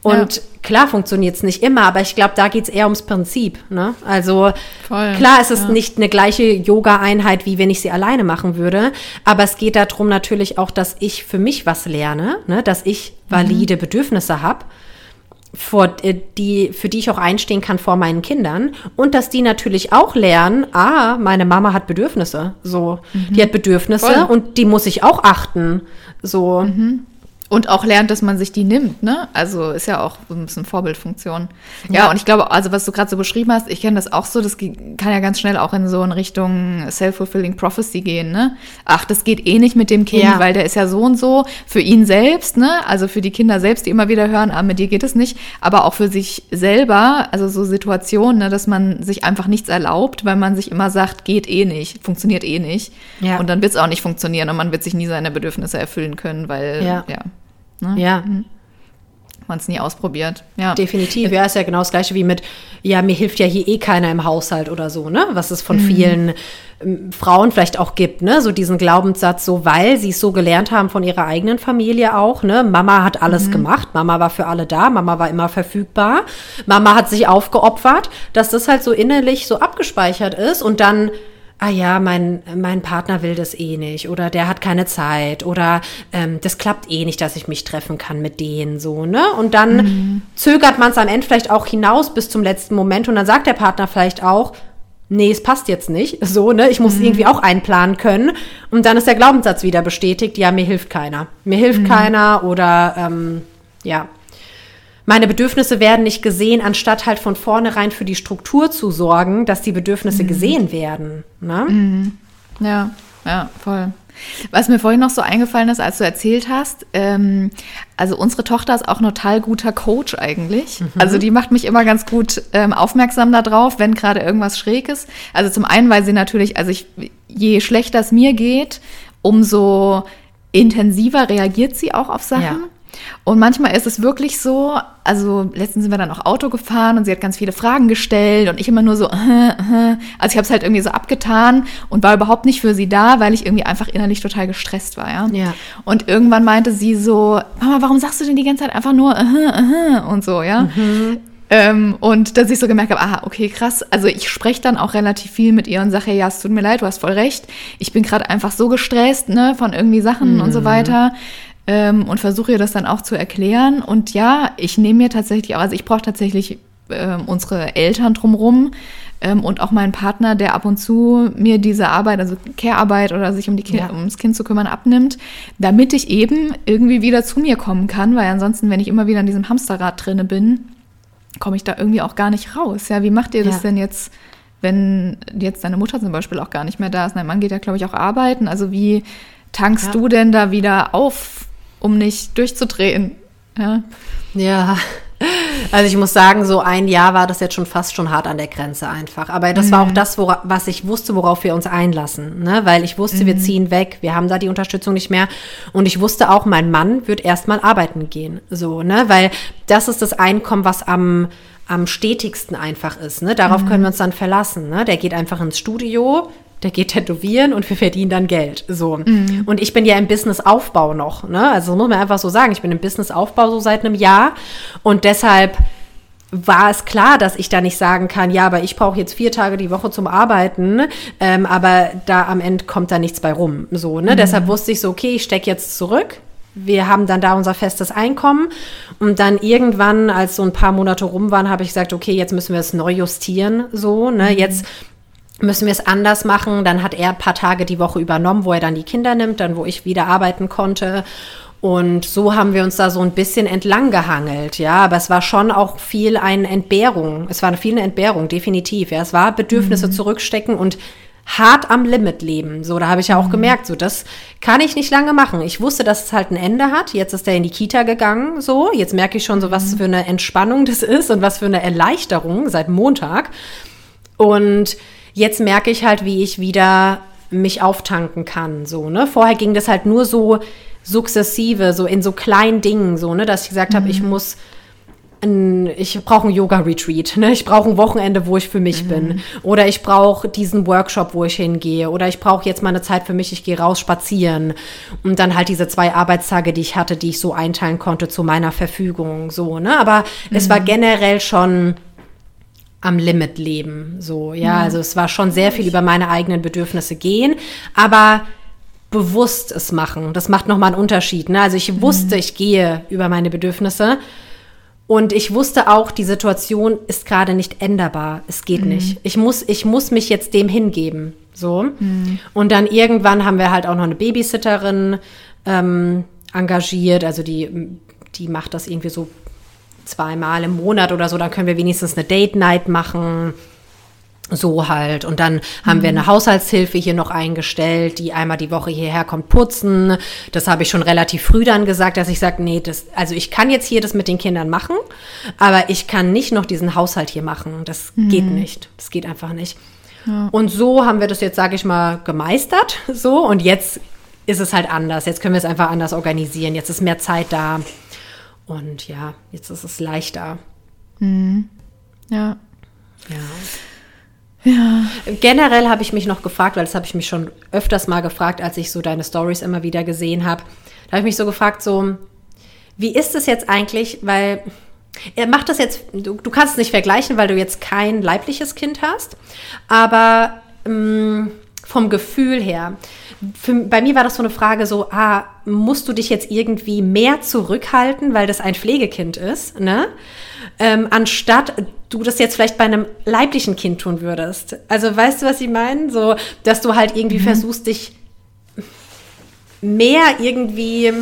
Und ja. klar funktioniert es nicht immer, aber ich glaube, da geht es eher ums Prinzip. Ne? Also Voll, klar ist es ja. nicht eine gleiche Yoga-Einheit, wie wenn ich sie alleine machen würde. Aber es geht darum natürlich auch, dass ich für mich was lerne, ne? dass ich valide mhm. Bedürfnisse habe. Vor, äh, die, für die ich auch einstehen kann vor meinen Kindern und dass die natürlich auch lernen, ah, meine Mama hat Bedürfnisse, so, mhm. die hat Bedürfnisse Voll. und die muss ich auch achten, so. Mhm. Und auch lernt, dass man sich die nimmt, ne? Also ist ja auch so ein bisschen Vorbildfunktion. Ja, ja und ich glaube, also was du gerade so beschrieben hast, ich kenne das auch so, das kann ja ganz schnell auch in so in Richtung Self-Fulfilling Prophecy gehen, ne? Ach, das geht eh nicht mit dem Kind, ja. weil der ist ja so und so für ihn selbst, ne? Also für die Kinder selbst, die immer wieder hören, ah, mit dir geht es nicht, aber auch für sich selber, also so Situationen, ne, dass man sich einfach nichts erlaubt, weil man sich immer sagt, geht eh nicht, funktioniert eh nicht. Ja. Und dann wird es auch nicht funktionieren und man wird sich nie seine Bedürfnisse erfüllen können, weil, ja. ja. Ne? Ja. Mhm. man es nie ausprobiert. Ja. Definitiv. Ja, ist ja genau das gleiche wie mit, ja, mir hilft ja hier eh keiner im Haushalt oder so, ne? Was es von mhm. vielen ähm, Frauen vielleicht auch gibt, ne? So diesen Glaubenssatz, so weil sie es so gelernt haben von ihrer eigenen Familie auch, ne? Mama hat alles mhm. gemacht, Mama war für alle da, Mama war immer verfügbar, Mama hat sich aufgeopfert, dass das halt so innerlich so abgespeichert ist und dann ah ja, mein, mein Partner will das eh nicht oder der hat keine Zeit oder ähm, das klappt eh nicht, dass ich mich treffen kann mit denen so, ne? Und dann mhm. zögert man es am Ende vielleicht auch hinaus bis zum letzten Moment und dann sagt der Partner vielleicht auch, nee, es passt jetzt nicht, [LAUGHS] so, ne? Ich muss mhm. irgendwie auch einplanen können und dann ist der Glaubenssatz wieder bestätigt, ja, mir hilft keiner. Mir hilft mhm. keiner oder ähm, ja meine Bedürfnisse werden nicht gesehen, anstatt halt von vornherein für die Struktur zu sorgen, dass die Bedürfnisse mhm. gesehen werden. Ne? Mhm. Ja, ja, voll. Was mir vorhin noch so eingefallen ist, als du erzählt hast, ähm, also unsere Tochter ist auch ein total guter Coach eigentlich. Mhm. Also die macht mich immer ganz gut ähm, aufmerksam darauf, wenn gerade irgendwas schräg ist. Also zum einen, weil sie natürlich, also ich, je schlechter es mir geht, umso intensiver reagiert sie auch auf Sachen. Ja. Und manchmal ist es wirklich so, also letztens sind wir dann auch Auto gefahren und sie hat ganz viele Fragen gestellt und ich immer nur so, [LAUGHS] äh, äh. also ich habe es halt irgendwie so abgetan und war überhaupt nicht für sie da, weil ich irgendwie einfach innerlich total gestresst war, ja. ja. Und irgendwann meinte sie so, Mama, warum sagst du denn die ganze Zeit einfach nur äh, äh, und so, ja. Mhm. Ähm, und dass ich so gemerkt habe, aha, okay, krass. Also ich spreche dann auch relativ viel mit ihr und sage, ja, es tut mir leid, du hast voll recht. Ich bin gerade einfach so gestresst, ne, von irgendwie Sachen mhm. und so mhm. weiter ähm, und versuche ihr das dann auch zu erklären. Und ja, ich nehme mir tatsächlich auch, also ich brauche tatsächlich ähm, unsere Eltern drumrum ähm, und auch meinen Partner, der ab und zu mir diese Arbeit, also Care-Arbeit oder sich um die kind, ja. ums Kind zu kümmern, abnimmt, damit ich eben irgendwie wieder zu mir kommen kann, weil ansonsten, wenn ich immer wieder in diesem Hamsterrad drinne bin, komme ich da irgendwie auch gar nicht raus. Ja, wie macht ihr das ja. denn jetzt, wenn jetzt deine Mutter zum Beispiel auch gar nicht mehr da ist? Dein Mann geht ja, glaube ich, auch arbeiten. Also wie tankst ja. du denn da wieder auf um nicht durchzudrehen. Ja. ja. Also ich muss sagen, so ein Jahr war das jetzt schon fast schon hart an der Grenze einfach. Aber das mhm. war auch mhm. das, wora, was ich wusste, worauf wir uns einlassen. Ne? Weil ich wusste, mhm. wir ziehen weg, wir haben da die Unterstützung nicht mehr. Und ich wusste auch, mein Mann wird erstmal arbeiten gehen. So, ne? Weil das ist das Einkommen, was am am stetigsten einfach ist. Ne? Darauf mhm. können wir uns dann verlassen. Ne? Der geht einfach ins Studio, der geht tätowieren und wir verdienen dann Geld. So. Mhm. Und ich bin ja im Businessaufbau noch. Ne? Also muss man einfach so sagen, ich bin im Businessaufbau so seit einem Jahr und deshalb war es klar, dass ich da nicht sagen kann, ja, aber ich brauche jetzt vier Tage die Woche zum Arbeiten, ähm, aber da am Ende kommt da nichts bei rum. So, ne? Mhm. Deshalb wusste ich so, okay, ich stecke jetzt zurück. Wir haben dann da unser festes Einkommen und dann irgendwann, als so ein paar Monate rum waren, habe ich gesagt, okay, jetzt müssen wir es neu justieren, so, ne, mhm. jetzt müssen wir es anders machen. Dann hat er ein paar Tage die Woche übernommen, wo er dann die Kinder nimmt, dann wo ich wieder arbeiten konnte. Und so haben wir uns da so ein bisschen entlang gehangelt, ja. Aber es war schon auch viel eine Entbehrung. Es war viel eine Entbehrung, definitiv. Ja. Es war Bedürfnisse mhm. zurückstecken und hart am Limit leben. So, da habe ich ja auch mhm. gemerkt, so das kann ich nicht lange machen. Ich wusste, dass es halt ein Ende hat. Jetzt ist er in die Kita gegangen, so. Jetzt merke ich schon so, was mhm. für eine Entspannung das ist und was für eine Erleichterung seit Montag. Und Jetzt merke ich halt, wie ich wieder mich auftanken kann, so, ne? Vorher ging das halt nur so sukzessive, so in so kleinen Dingen, so, ne, dass ich gesagt mhm. habe, ich muss ein, ich brauche ein Yoga-Retreat, ne? ich brauche ein Wochenende, wo ich für mich mhm. bin. Oder ich brauche diesen Workshop, wo ich hingehe. Oder ich brauche jetzt mal eine Zeit für mich, ich gehe raus spazieren. Und dann halt diese zwei Arbeitstage, die ich hatte, die ich so einteilen konnte zu meiner Verfügung. So, ne? Aber mhm. es war mhm. generell schon am Limit leben. So, ja, ja, also es war schon sehr viel über meine eigenen Bedürfnisse gehen, aber bewusst es machen. Das macht nochmal einen Unterschied. Ne? Also ich mhm. wusste, ich gehe über meine Bedürfnisse. Und ich wusste auch, die Situation ist gerade nicht änderbar. Es geht mhm. nicht. Ich muss, ich muss mich jetzt dem hingeben. So. Mhm. Und dann irgendwann haben wir halt auch noch eine Babysitterin ähm, engagiert. Also die, die macht das irgendwie so zweimal im Monat oder so, dann können wir wenigstens eine Date Night machen. So halt. Und dann haben mhm. wir eine Haushaltshilfe hier noch eingestellt, die einmal die Woche hierher kommt putzen. Das habe ich schon relativ früh dann gesagt, dass ich sage, nee, das, also ich kann jetzt hier das mit den Kindern machen, aber ich kann nicht noch diesen Haushalt hier machen. Das mhm. geht nicht. Das geht einfach nicht. Ja. Und so haben wir das jetzt, sage ich mal, gemeistert. So. Und jetzt ist es halt anders. Jetzt können wir es einfach anders organisieren. Jetzt ist mehr Zeit da. Und ja, jetzt ist es leichter. Mhm. Ja. Ja. Ja. Generell habe ich mich noch gefragt, weil das habe ich mich schon öfters mal gefragt, als ich so deine Stories immer wieder gesehen habe. Da habe ich mich so gefragt, so, wie ist es jetzt eigentlich, weil er macht das jetzt, du, du kannst es nicht vergleichen, weil du jetzt kein leibliches Kind hast, aber ähm, vom Gefühl her, für, bei mir war das so eine Frage so, ah, musst du dich jetzt irgendwie mehr zurückhalten, weil das ein Pflegekind ist, ne? Ähm, anstatt du das jetzt vielleicht bei einem leiblichen Kind tun würdest. Also weißt du, was ich meine? So, dass du halt irgendwie mhm. versuchst, dich mehr irgendwie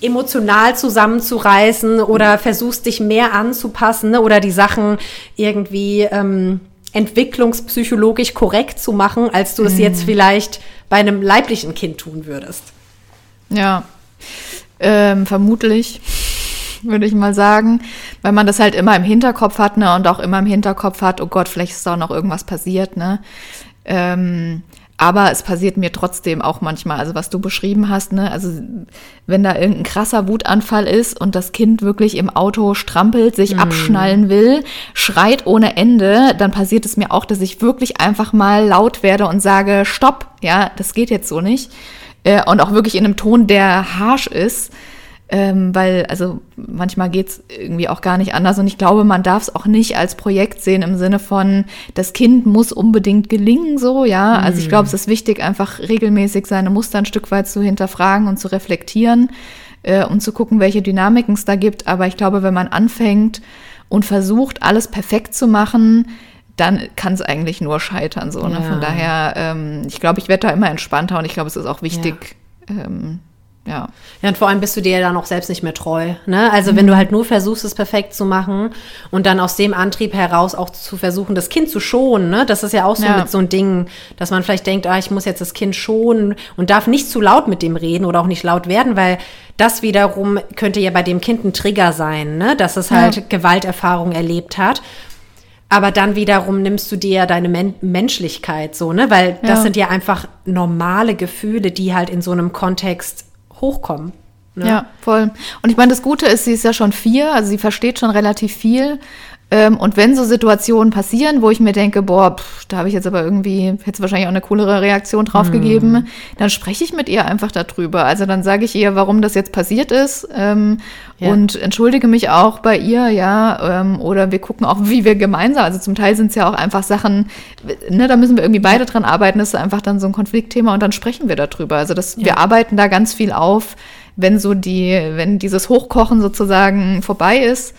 emotional zusammenzureißen oder versuchst dich mehr anzupassen ne? oder die Sachen irgendwie ähm, entwicklungspsychologisch korrekt zu machen, als du mhm. es jetzt vielleicht bei einem leiblichen Kind tun würdest. Ja, ähm, vermutlich würde ich mal sagen, weil man das halt immer im Hinterkopf hat ne, und auch immer im Hinterkopf hat, oh Gott, vielleicht ist da auch noch irgendwas passiert. Ne? Ähm, aber es passiert mir trotzdem auch manchmal, also was du beschrieben hast, ne, also wenn da irgendein krasser Wutanfall ist und das Kind wirklich im Auto strampelt, sich mm. abschnallen will, schreit ohne Ende, dann passiert es mir auch, dass ich wirklich einfach mal laut werde und sage, stopp, ja, das geht jetzt so nicht. Äh, und auch wirklich in einem Ton, der harsh ist. Ähm, weil, also manchmal geht's irgendwie auch gar nicht anders und ich glaube, man darf es auch nicht als Projekt sehen im Sinne von, das Kind muss unbedingt gelingen, so, ja. Also ich glaube, es ist wichtig, einfach regelmäßig seine Muster ein Stück weit zu hinterfragen und zu reflektieren äh, und zu gucken, welche Dynamiken es da gibt. Aber ich glaube, wenn man anfängt und versucht, alles perfekt zu machen, dann kann es eigentlich nur scheitern. So, ne? Ja. Von daher, ähm, ich glaube, ich werde da immer entspannter und ich glaube, es ist auch wichtig, ja. ähm, ja. Ja, und vor allem bist du dir dann auch selbst nicht mehr treu. Ne? Also, mhm. wenn du halt nur versuchst, es perfekt zu machen und dann aus dem Antrieb heraus auch zu versuchen, das Kind zu schonen, ne? das ist ja auch so ja. mit so ein Ding, dass man vielleicht denkt, ah, ich muss jetzt das Kind schonen und darf nicht zu laut mit dem reden oder auch nicht laut werden, weil das wiederum könnte ja bei dem Kind ein Trigger sein, ne? dass es halt ja. Gewalterfahrung erlebt hat. Aber dann wiederum nimmst du dir deine Men Menschlichkeit so, ne? Weil das ja. sind ja einfach normale Gefühle, die halt in so einem Kontext hochkommen. Ne? Ja, voll. Und ich meine, das Gute ist, sie ist ja schon vier, also sie versteht schon relativ viel. Ähm, und wenn so Situationen passieren, wo ich mir denke, boah, pff, da habe ich jetzt aber irgendwie, hätte wahrscheinlich auch eine coolere Reaktion drauf mm. gegeben, dann spreche ich mit ihr einfach darüber. Also dann sage ich ihr, warum das jetzt passiert ist ähm, ja. und entschuldige mich auch bei ihr, ja, ähm, oder wir gucken auch, wie wir gemeinsam, also zum Teil sind es ja auch einfach Sachen, ne, da müssen wir irgendwie beide dran arbeiten, das ist einfach dann so ein Konfliktthema und dann sprechen wir darüber. Also das, ja. wir arbeiten da ganz viel auf, wenn so die, wenn dieses Hochkochen sozusagen vorbei ist,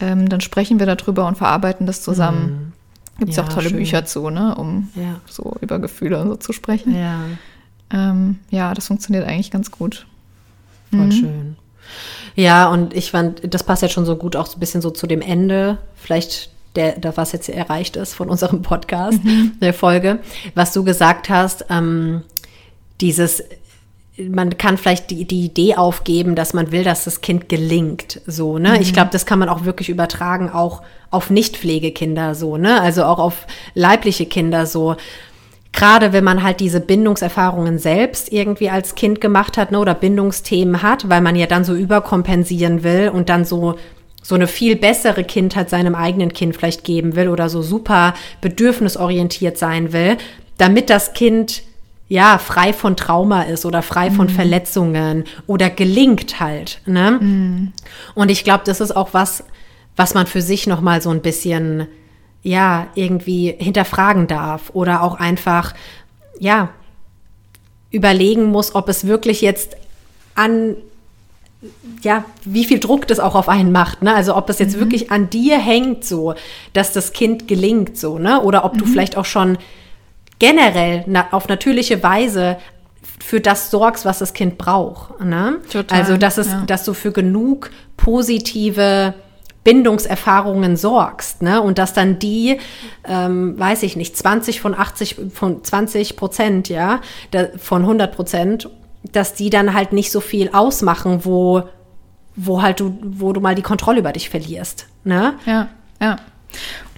ähm, dann sprechen wir darüber und verarbeiten das zusammen. Mhm. Gibt es ja, auch tolle schön. Bücher zu, ne, um ja. so über Gefühle und so zu sprechen. Ja. Ähm, ja, das funktioniert eigentlich ganz gut. Voll mhm. schön. Ja, und ich fand, das passt jetzt schon so gut auch so ein bisschen so zu dem Ende, vielleicht der, der was jetzt erreicht ist von unserem Podcast, mhm. der Folge, was du gesagt hast, ähm, dieses man kann vielleicht die, die Idee aufgeben, dass man will, dass das Kind gelingt. So, ne? Mhm. Ich glaube, das kann man auch wirklich übertragen, auch auf Nicht-Pflegekinder so, ne? Also auch auf leibliche Kinder so. Gerade wenn man halt diese Bindungserfahrungen selbst irgendwie als Kind gemacht hat, ne, oder Bindungsthemen hat, weil man ja dann so überkompensieren will und dann so so eine viel bessere Kindheit seinem eigenen Kind vielleicht geben will oder so super bedürfnisorientiert sein will, damit das Kind ja, frei von Trauma ist oder frei von mhm. Verletzungen oder gelingt halt. Ne? Mhm. Und ich glaube, das ist auch was, was man für sich noch mal so ein bisschen, ja, irgendwie hinterfragen darf oder auch einfach, ja, überlegen muss, ob es wirklich jetzt an ja, wie viel Druck das auch auf einen macht, ne? Also ob es jetzt mhm. wirklich an dir hängt, so, dass das Kind gelingt, so, ne? Oder ob du mhm. vielleicht auch schon generell na, auf natürliche Weise für das sorgst, was das Kind braucht. Ne? Total, also, dass, es, ja. dass du für genug positive Bindungserfahrungen sorgst, ne? Und dass dann die, ähm, weiß ich nicht, 20 von 80, von 20 Prozent, ja, da, von 100 Prozent, dass die dann halt nicht so viel ausmachen, wo, wo halt du, wo du mal die Kontrolle über dich verlierst, ne? Ja, ja.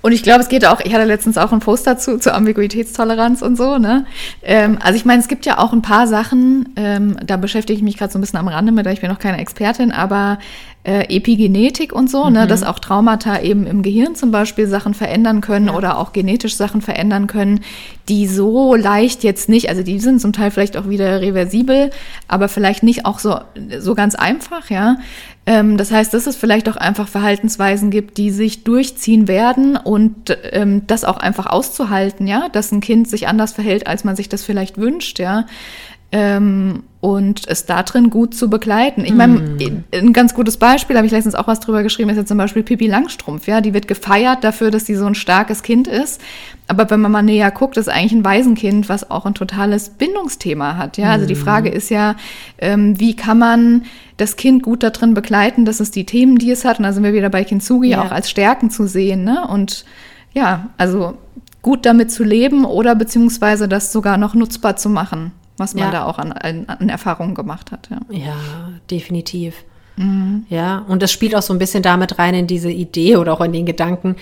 Und ich glaube, es geht auch, ich hatte letztens auch einen Post dazu, zur Ambiguitätstoleranz und so, ne? Ähm, also ich meine, es gibt ja auch ein paar Sachen, ähm, da beschäftige ich mich gerade so ein bisschen am Rande mit, ich bin noch keine Expertin, aber äh, Epigenetik und so, ne, mhm. ne, dass auch Traumata eben im Gehirn zum Beispiel Sachen verändern können ja. oder auch genetisch Sachen verändern können, die so leicht jetzt nicht, also die sind zum Teil vielleicht auch wieder reversibel, aber vielleicht nicht auch so, so ganz einfach, ja. Ähm, das heißt, dass es vielleicht auch einfach Verhaltensweisen gibt, die sich durchziehen werden und ähm, das auch einfach auszuhalten, ja, dass ein Kind sich anders verhält, als man sich das vielleicht wünscht, ja. Ähm, und es da drin gut zu begleiten. Ich meine, mm. ein ganz gutes Beispiel, habe ich letztens auch was drüber geschrieben, ist jetzt zum Beispiel Pippi Langstrumpf. Ja, die wird gefeiert dafür, dass sie so ein starkes Kind ist. Aber wenn man mal näher guckt, ist eigentlich ein Waisenkind, was auch ein totales Bindungsthema hat. Ja, also die mm. Frage ist ja, ähm, wie kann man das Kind gut darin begleiten, dass es die Themen, die es hat, und da sind wir wieder bei Kintsugi, ja. auch als Stärken zu sehen. Ne? Und ja, also gut damit zu leben oder beziehungsweise das sogar noch nutzbar zu machen was man ja. da auch an, an, an, Erfahrungen gemacht hat. Ja, ja definitiv. Mhm. Ja, und das spielt auch so ein bisschen damit rein in diese Idee oder auch in den Gedanken,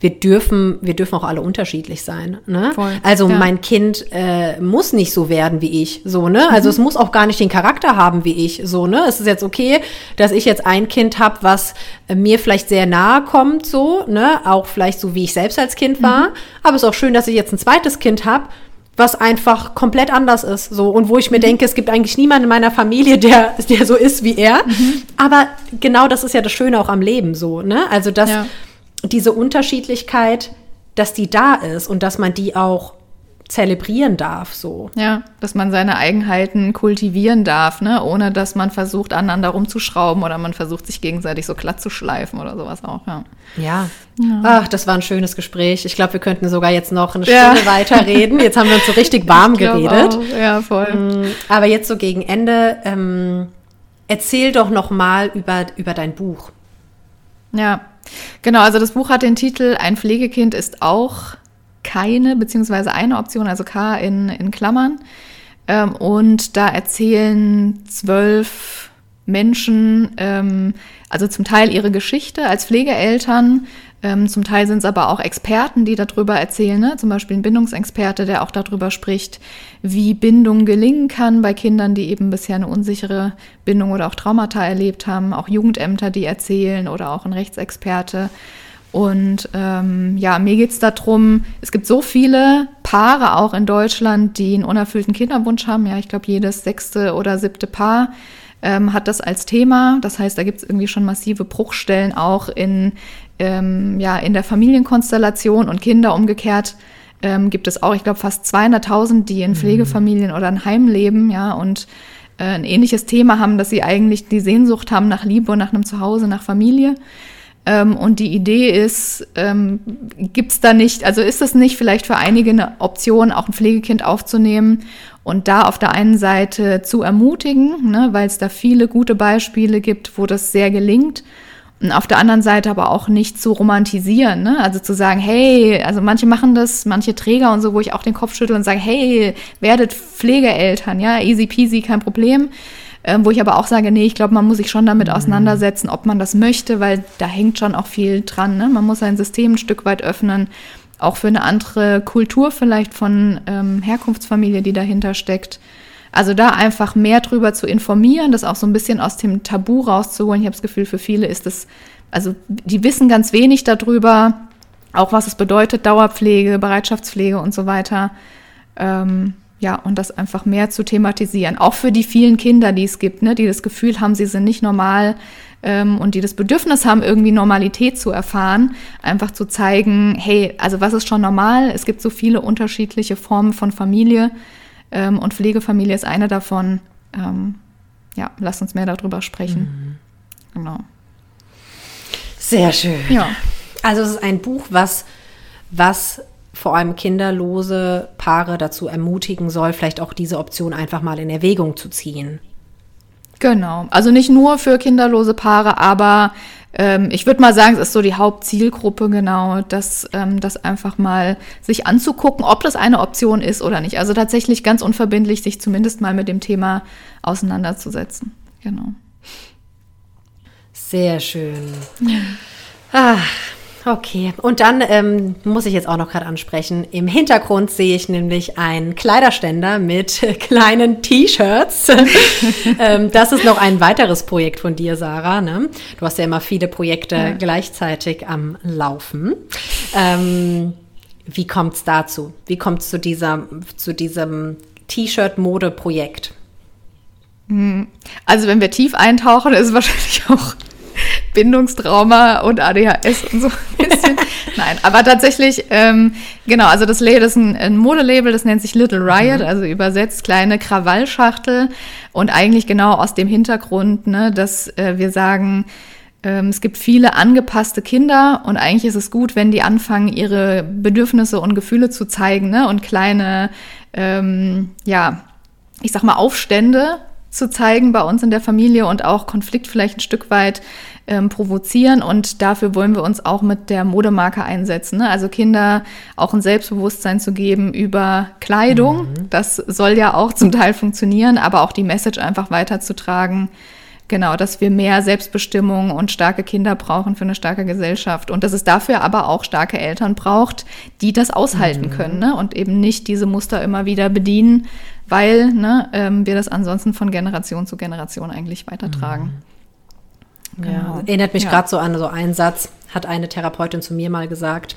wir dürfen, wir dürfen auch alle unterschiedlich sein. Ne? Voll, also ja. mein Kind äh, muss nicht so werden wie ich, so ne. Also mhm. es muss auch gar nicht den Charakter haben wie ich, so ne. Es ist jetzt okay, dass ich jetzt ein Kind habe, was äh, mir vielleicht sehr nahe kommt, so ne, auch vielleicht so wie ich selbst als Kind war. Mhm. Aber es ist auch schön, dass ich jetzt ein zweites Kind habe, was einfach komplett anders ist. So, und wo ich mir mhm. denke, es gibt eigentlich niemanden in meiner Familie, der, der so ist wie er. Mhm. Aber genau das ist ja das Schöne auch am Leben so, ne? Also, dass ja. diese Unterschiedlichkeit, dass die da ist und dass man die auch zelebrieren darf, so. Ja, dass man seine Eigenheiten kultivieren darf, ne, ohne dass man versucht, aneinander rumzuschrauben oder man versucht, sich gegenseitig so glatt zu schleifen oder sowas auch, ja. Ja. ja. Ach, das war ein schönes Gespräch. Ich glaube, wir könnten sogar jetzt noch eine Stunde ja. weiterreden. Jetzt haben wir uns so richtig [LAUGHS] warm geredet. Auch. Ja, voll. Mm, aber jetzt so gegen Ende, ähm, erzähl doch noch mal über, über dein Buch. Ja, genau. Also das Buch hat den Titel Ein Pflegekind ist auch keine, beziehungsweise eine Option, also K in, in Klammern. Ähm, und da erzählen zwölf Menschen, ähm, also zum Teil ihre Geschichte als Pflegeeltern, ähm, zum Teil sind es aber auch Experten, die darüber erzählen, ne? zum Beispiel ein Bindungsexperte, der auch darüber spricht, wie Bindung gelingen kann bei Kindern, die eben bisher eine unsichere Bindung oder auch Traumata erlebt haben, auch Jugendämter, die erzählen oder auch ein Rechtsexperte. Und ähm, ja, mir geht es darum, es gibt so viele Paare auch in Deutschland, die einen unerfüllten Kinderwunsch haben. Ja, ich glaube, jedes sechste oder siebte Paar ähm, hat das als Thema. Das heißt, da gibt es irgendwie schon massive Bruchstellen auch in, ähm, ja, in der Familienkonstellation und Kinder umgekehrt. Ähm, gibt es auch, ich glaube, fast 200.000, die in mhm. Pflegefamilien oder in Heimen leben, ja, und äh, ein ähnliches Thema haben, dass sie eigentlich die Sehnsucht haben nach Liebe und nach einem Zuhause, nach Familie. Ähm, und die Idee ist, ähm, gibt es da nicht, also ist es nicht vielleicht für einige eine Option, auch ein Pflegekind aufzunehmen und da auf der einen Seite zu ermutigen, ne, weil es da viele gute Beispiele gibt, wo das sehr gelingt. Und auf der anderen Seite aber auch nicht zu romantisieren, ne? also zu sagen, hey, also manche machen das, manche Träger und so, wo ich auch den Kopf schüttle und sage, hey, werdet Pflegeeltern, ja, easy peasy, kein Problem. Ähm, wo ich aber auch sage, nee, ich glaube, man muss sich schon damit mhm. auseinandersetzen, ob man das möchte, weil da hängt schon auch viel dran. Ne? Man muss sein System ein Stück weit öffnen, auch für eine andere Kultur vielleicht von ähm, Herkunftsfamilie, die dahinter steckt. Also da einfach mehr drüber zu informieren, das auch so ein bisschen aus dem Tabu rauszuholen. Ich habe das Gefühl, für viele ist das, also die wissen ganz wenig darüber, auch was es bedeutet, Dauerpflege, Bereitschaftspflege und so weiter. Ähm, ja, und das einfach mehr zu thematisieren. Auch für die vielen Kinder, die es gibt, ne, die das Gefühl haben, sie sind nicht normal ähm, und die das Bedürfnis haben, irgendwie Normalität zu erfahren, einfach zu zeigen, hey, also was ist schon normal? Es gibt so viele unterschiedliche Formen von Familie ähm, und Pflegefamilie ist eine davon. Ähm, ja, lass uns mehr darüber sprechen. Mhm. Genau. Sehr schön. Ja. Also es ist ein Buch, was, was vor allem kinderlose Paare dazu ermutigen soll, vielleicht auch diese Option einfach mal in Erwägung zu ziehen. Genau, also nicht nur für kinderlose Paare, aber ähm, ich würde mal sagen, es ist so die Hauptzielgruppe genau, das, ähm, das einfach mal sich anzugucken, ob das eine Option ist oder nicht. Also tatsächlich ganz unverbindlich, sich zumindest mal mit dem Thema auseinanderzusetzen. Genau. Sehr schön. [LAUGHS] Ah, Okay, und dann ähm, muss ich jetzt auch noch gerade ansprechen. Im Hintergrund sehe ich nämlich einen Kleiderständer mit [LAUGHS] kleinen T-Shirts. [LAUGHS] ähm, das ist noch ein weiteres Projekt von dir, Sarah. Ne? Du hast ja immer viele Projekte ja. gleichzeitig am Laufen. Ähm, wie kommt es dazu? Wie kommt es zu, dieser, zu diesem T-Shirt-Mode-Projekt? Hm. Also wenn wir tief eintauchen, ist es wahrscheinlich auch Bindungstrauma und ADHS und so ein bisschen. [LAUGHS] Nein, aber tatsächlich, ähm, genau, also das Label ist ein, ein Modelabel, das nennt sich Little Riot, mhm. also übersetzt kleine Krawallschachtel und eigentlich genau aus dem Hintergrund, ne, dass äh, wir sagen, ähm, es gibt viele angepasste Kinder und eigentlich ist es gut, wenn die anfangen, ihre Bedürfnisse und Gefühle zu zeigen ne, und kleine, ähm, ja, ich sag mal, Aufstände zu zeigen bei uns in der Familie und auch Konflikt vielleicht ein Stück weit ähm, provozieren. Und dafür wollen wir uns auch mit der Modemarke einsetzen. Ne? Also Kinder auch ein Selbstbewusstsein zu geben über Kleidung. Mhm. Das soll ja auch zum Teil funktionieren, aber auch die Message einfach weiterzutragen. Genau, dass wir mehr Selbstbestimmung und starke Kinder brauchen für eine starke Gesellschaft und dass es dafür aber auch starke Eltern braucht, die das aushalten mhm. können ne? und eben nicht diese Muster immer wieder bedienen, weil ne, ähm, wir das ansonsten von Generation zu Generation eigentlich weitertragen. Mhm. Genau. Ja, erinnert mich ja. gerade so an so einen Satz, hat eine Therapeutin zu mir mal gesagt.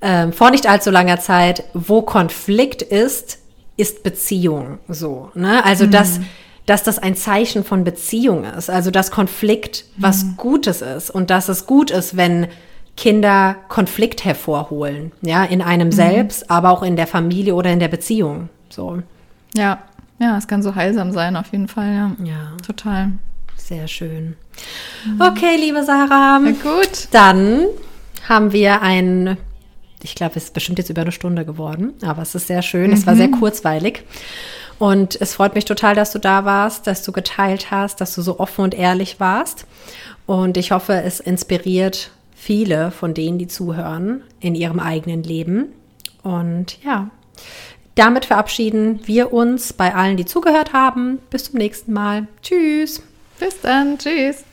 Ähm, vor nicht allzu langer Zeit, wo Konflikt ist, ist Beziehung. So, ne? Also mhm. dass, dass das ein Zeichen von Beziehung ist. Also dass Konflikt was mhm. Gutes ist und dass es gut ist, wenn Kinder Konflikt hervorholen, ja, in einem mhm. selbst, aber auch in der Familie oder in der Beziehung. So. Ja, ja, es kann so heilsam sein, auf jeden Fall, ja. Ja. Total. Sehr schön. Okay, liebe Sarah. Na gut. Dann haben wir ein, ich glaube, es ist bestimmt jetzt über eine Stunde geworden, aber es ist sehr schön. Mhm. Es war sehr mhm. kurzweilig. Und es freut mich total, dass du da warst, dass du geteilt hast, dass du so offen und ehrlich warst. Und ich hoffe, es inspiriert viele von denen, die zuhören, in ihrem eigenen Leben. Und ja, damit verabschieden wir uns bei allen, die zugehört haben. Bis zum nächsten Mal. Tschüss. Bis dann. Tschüss.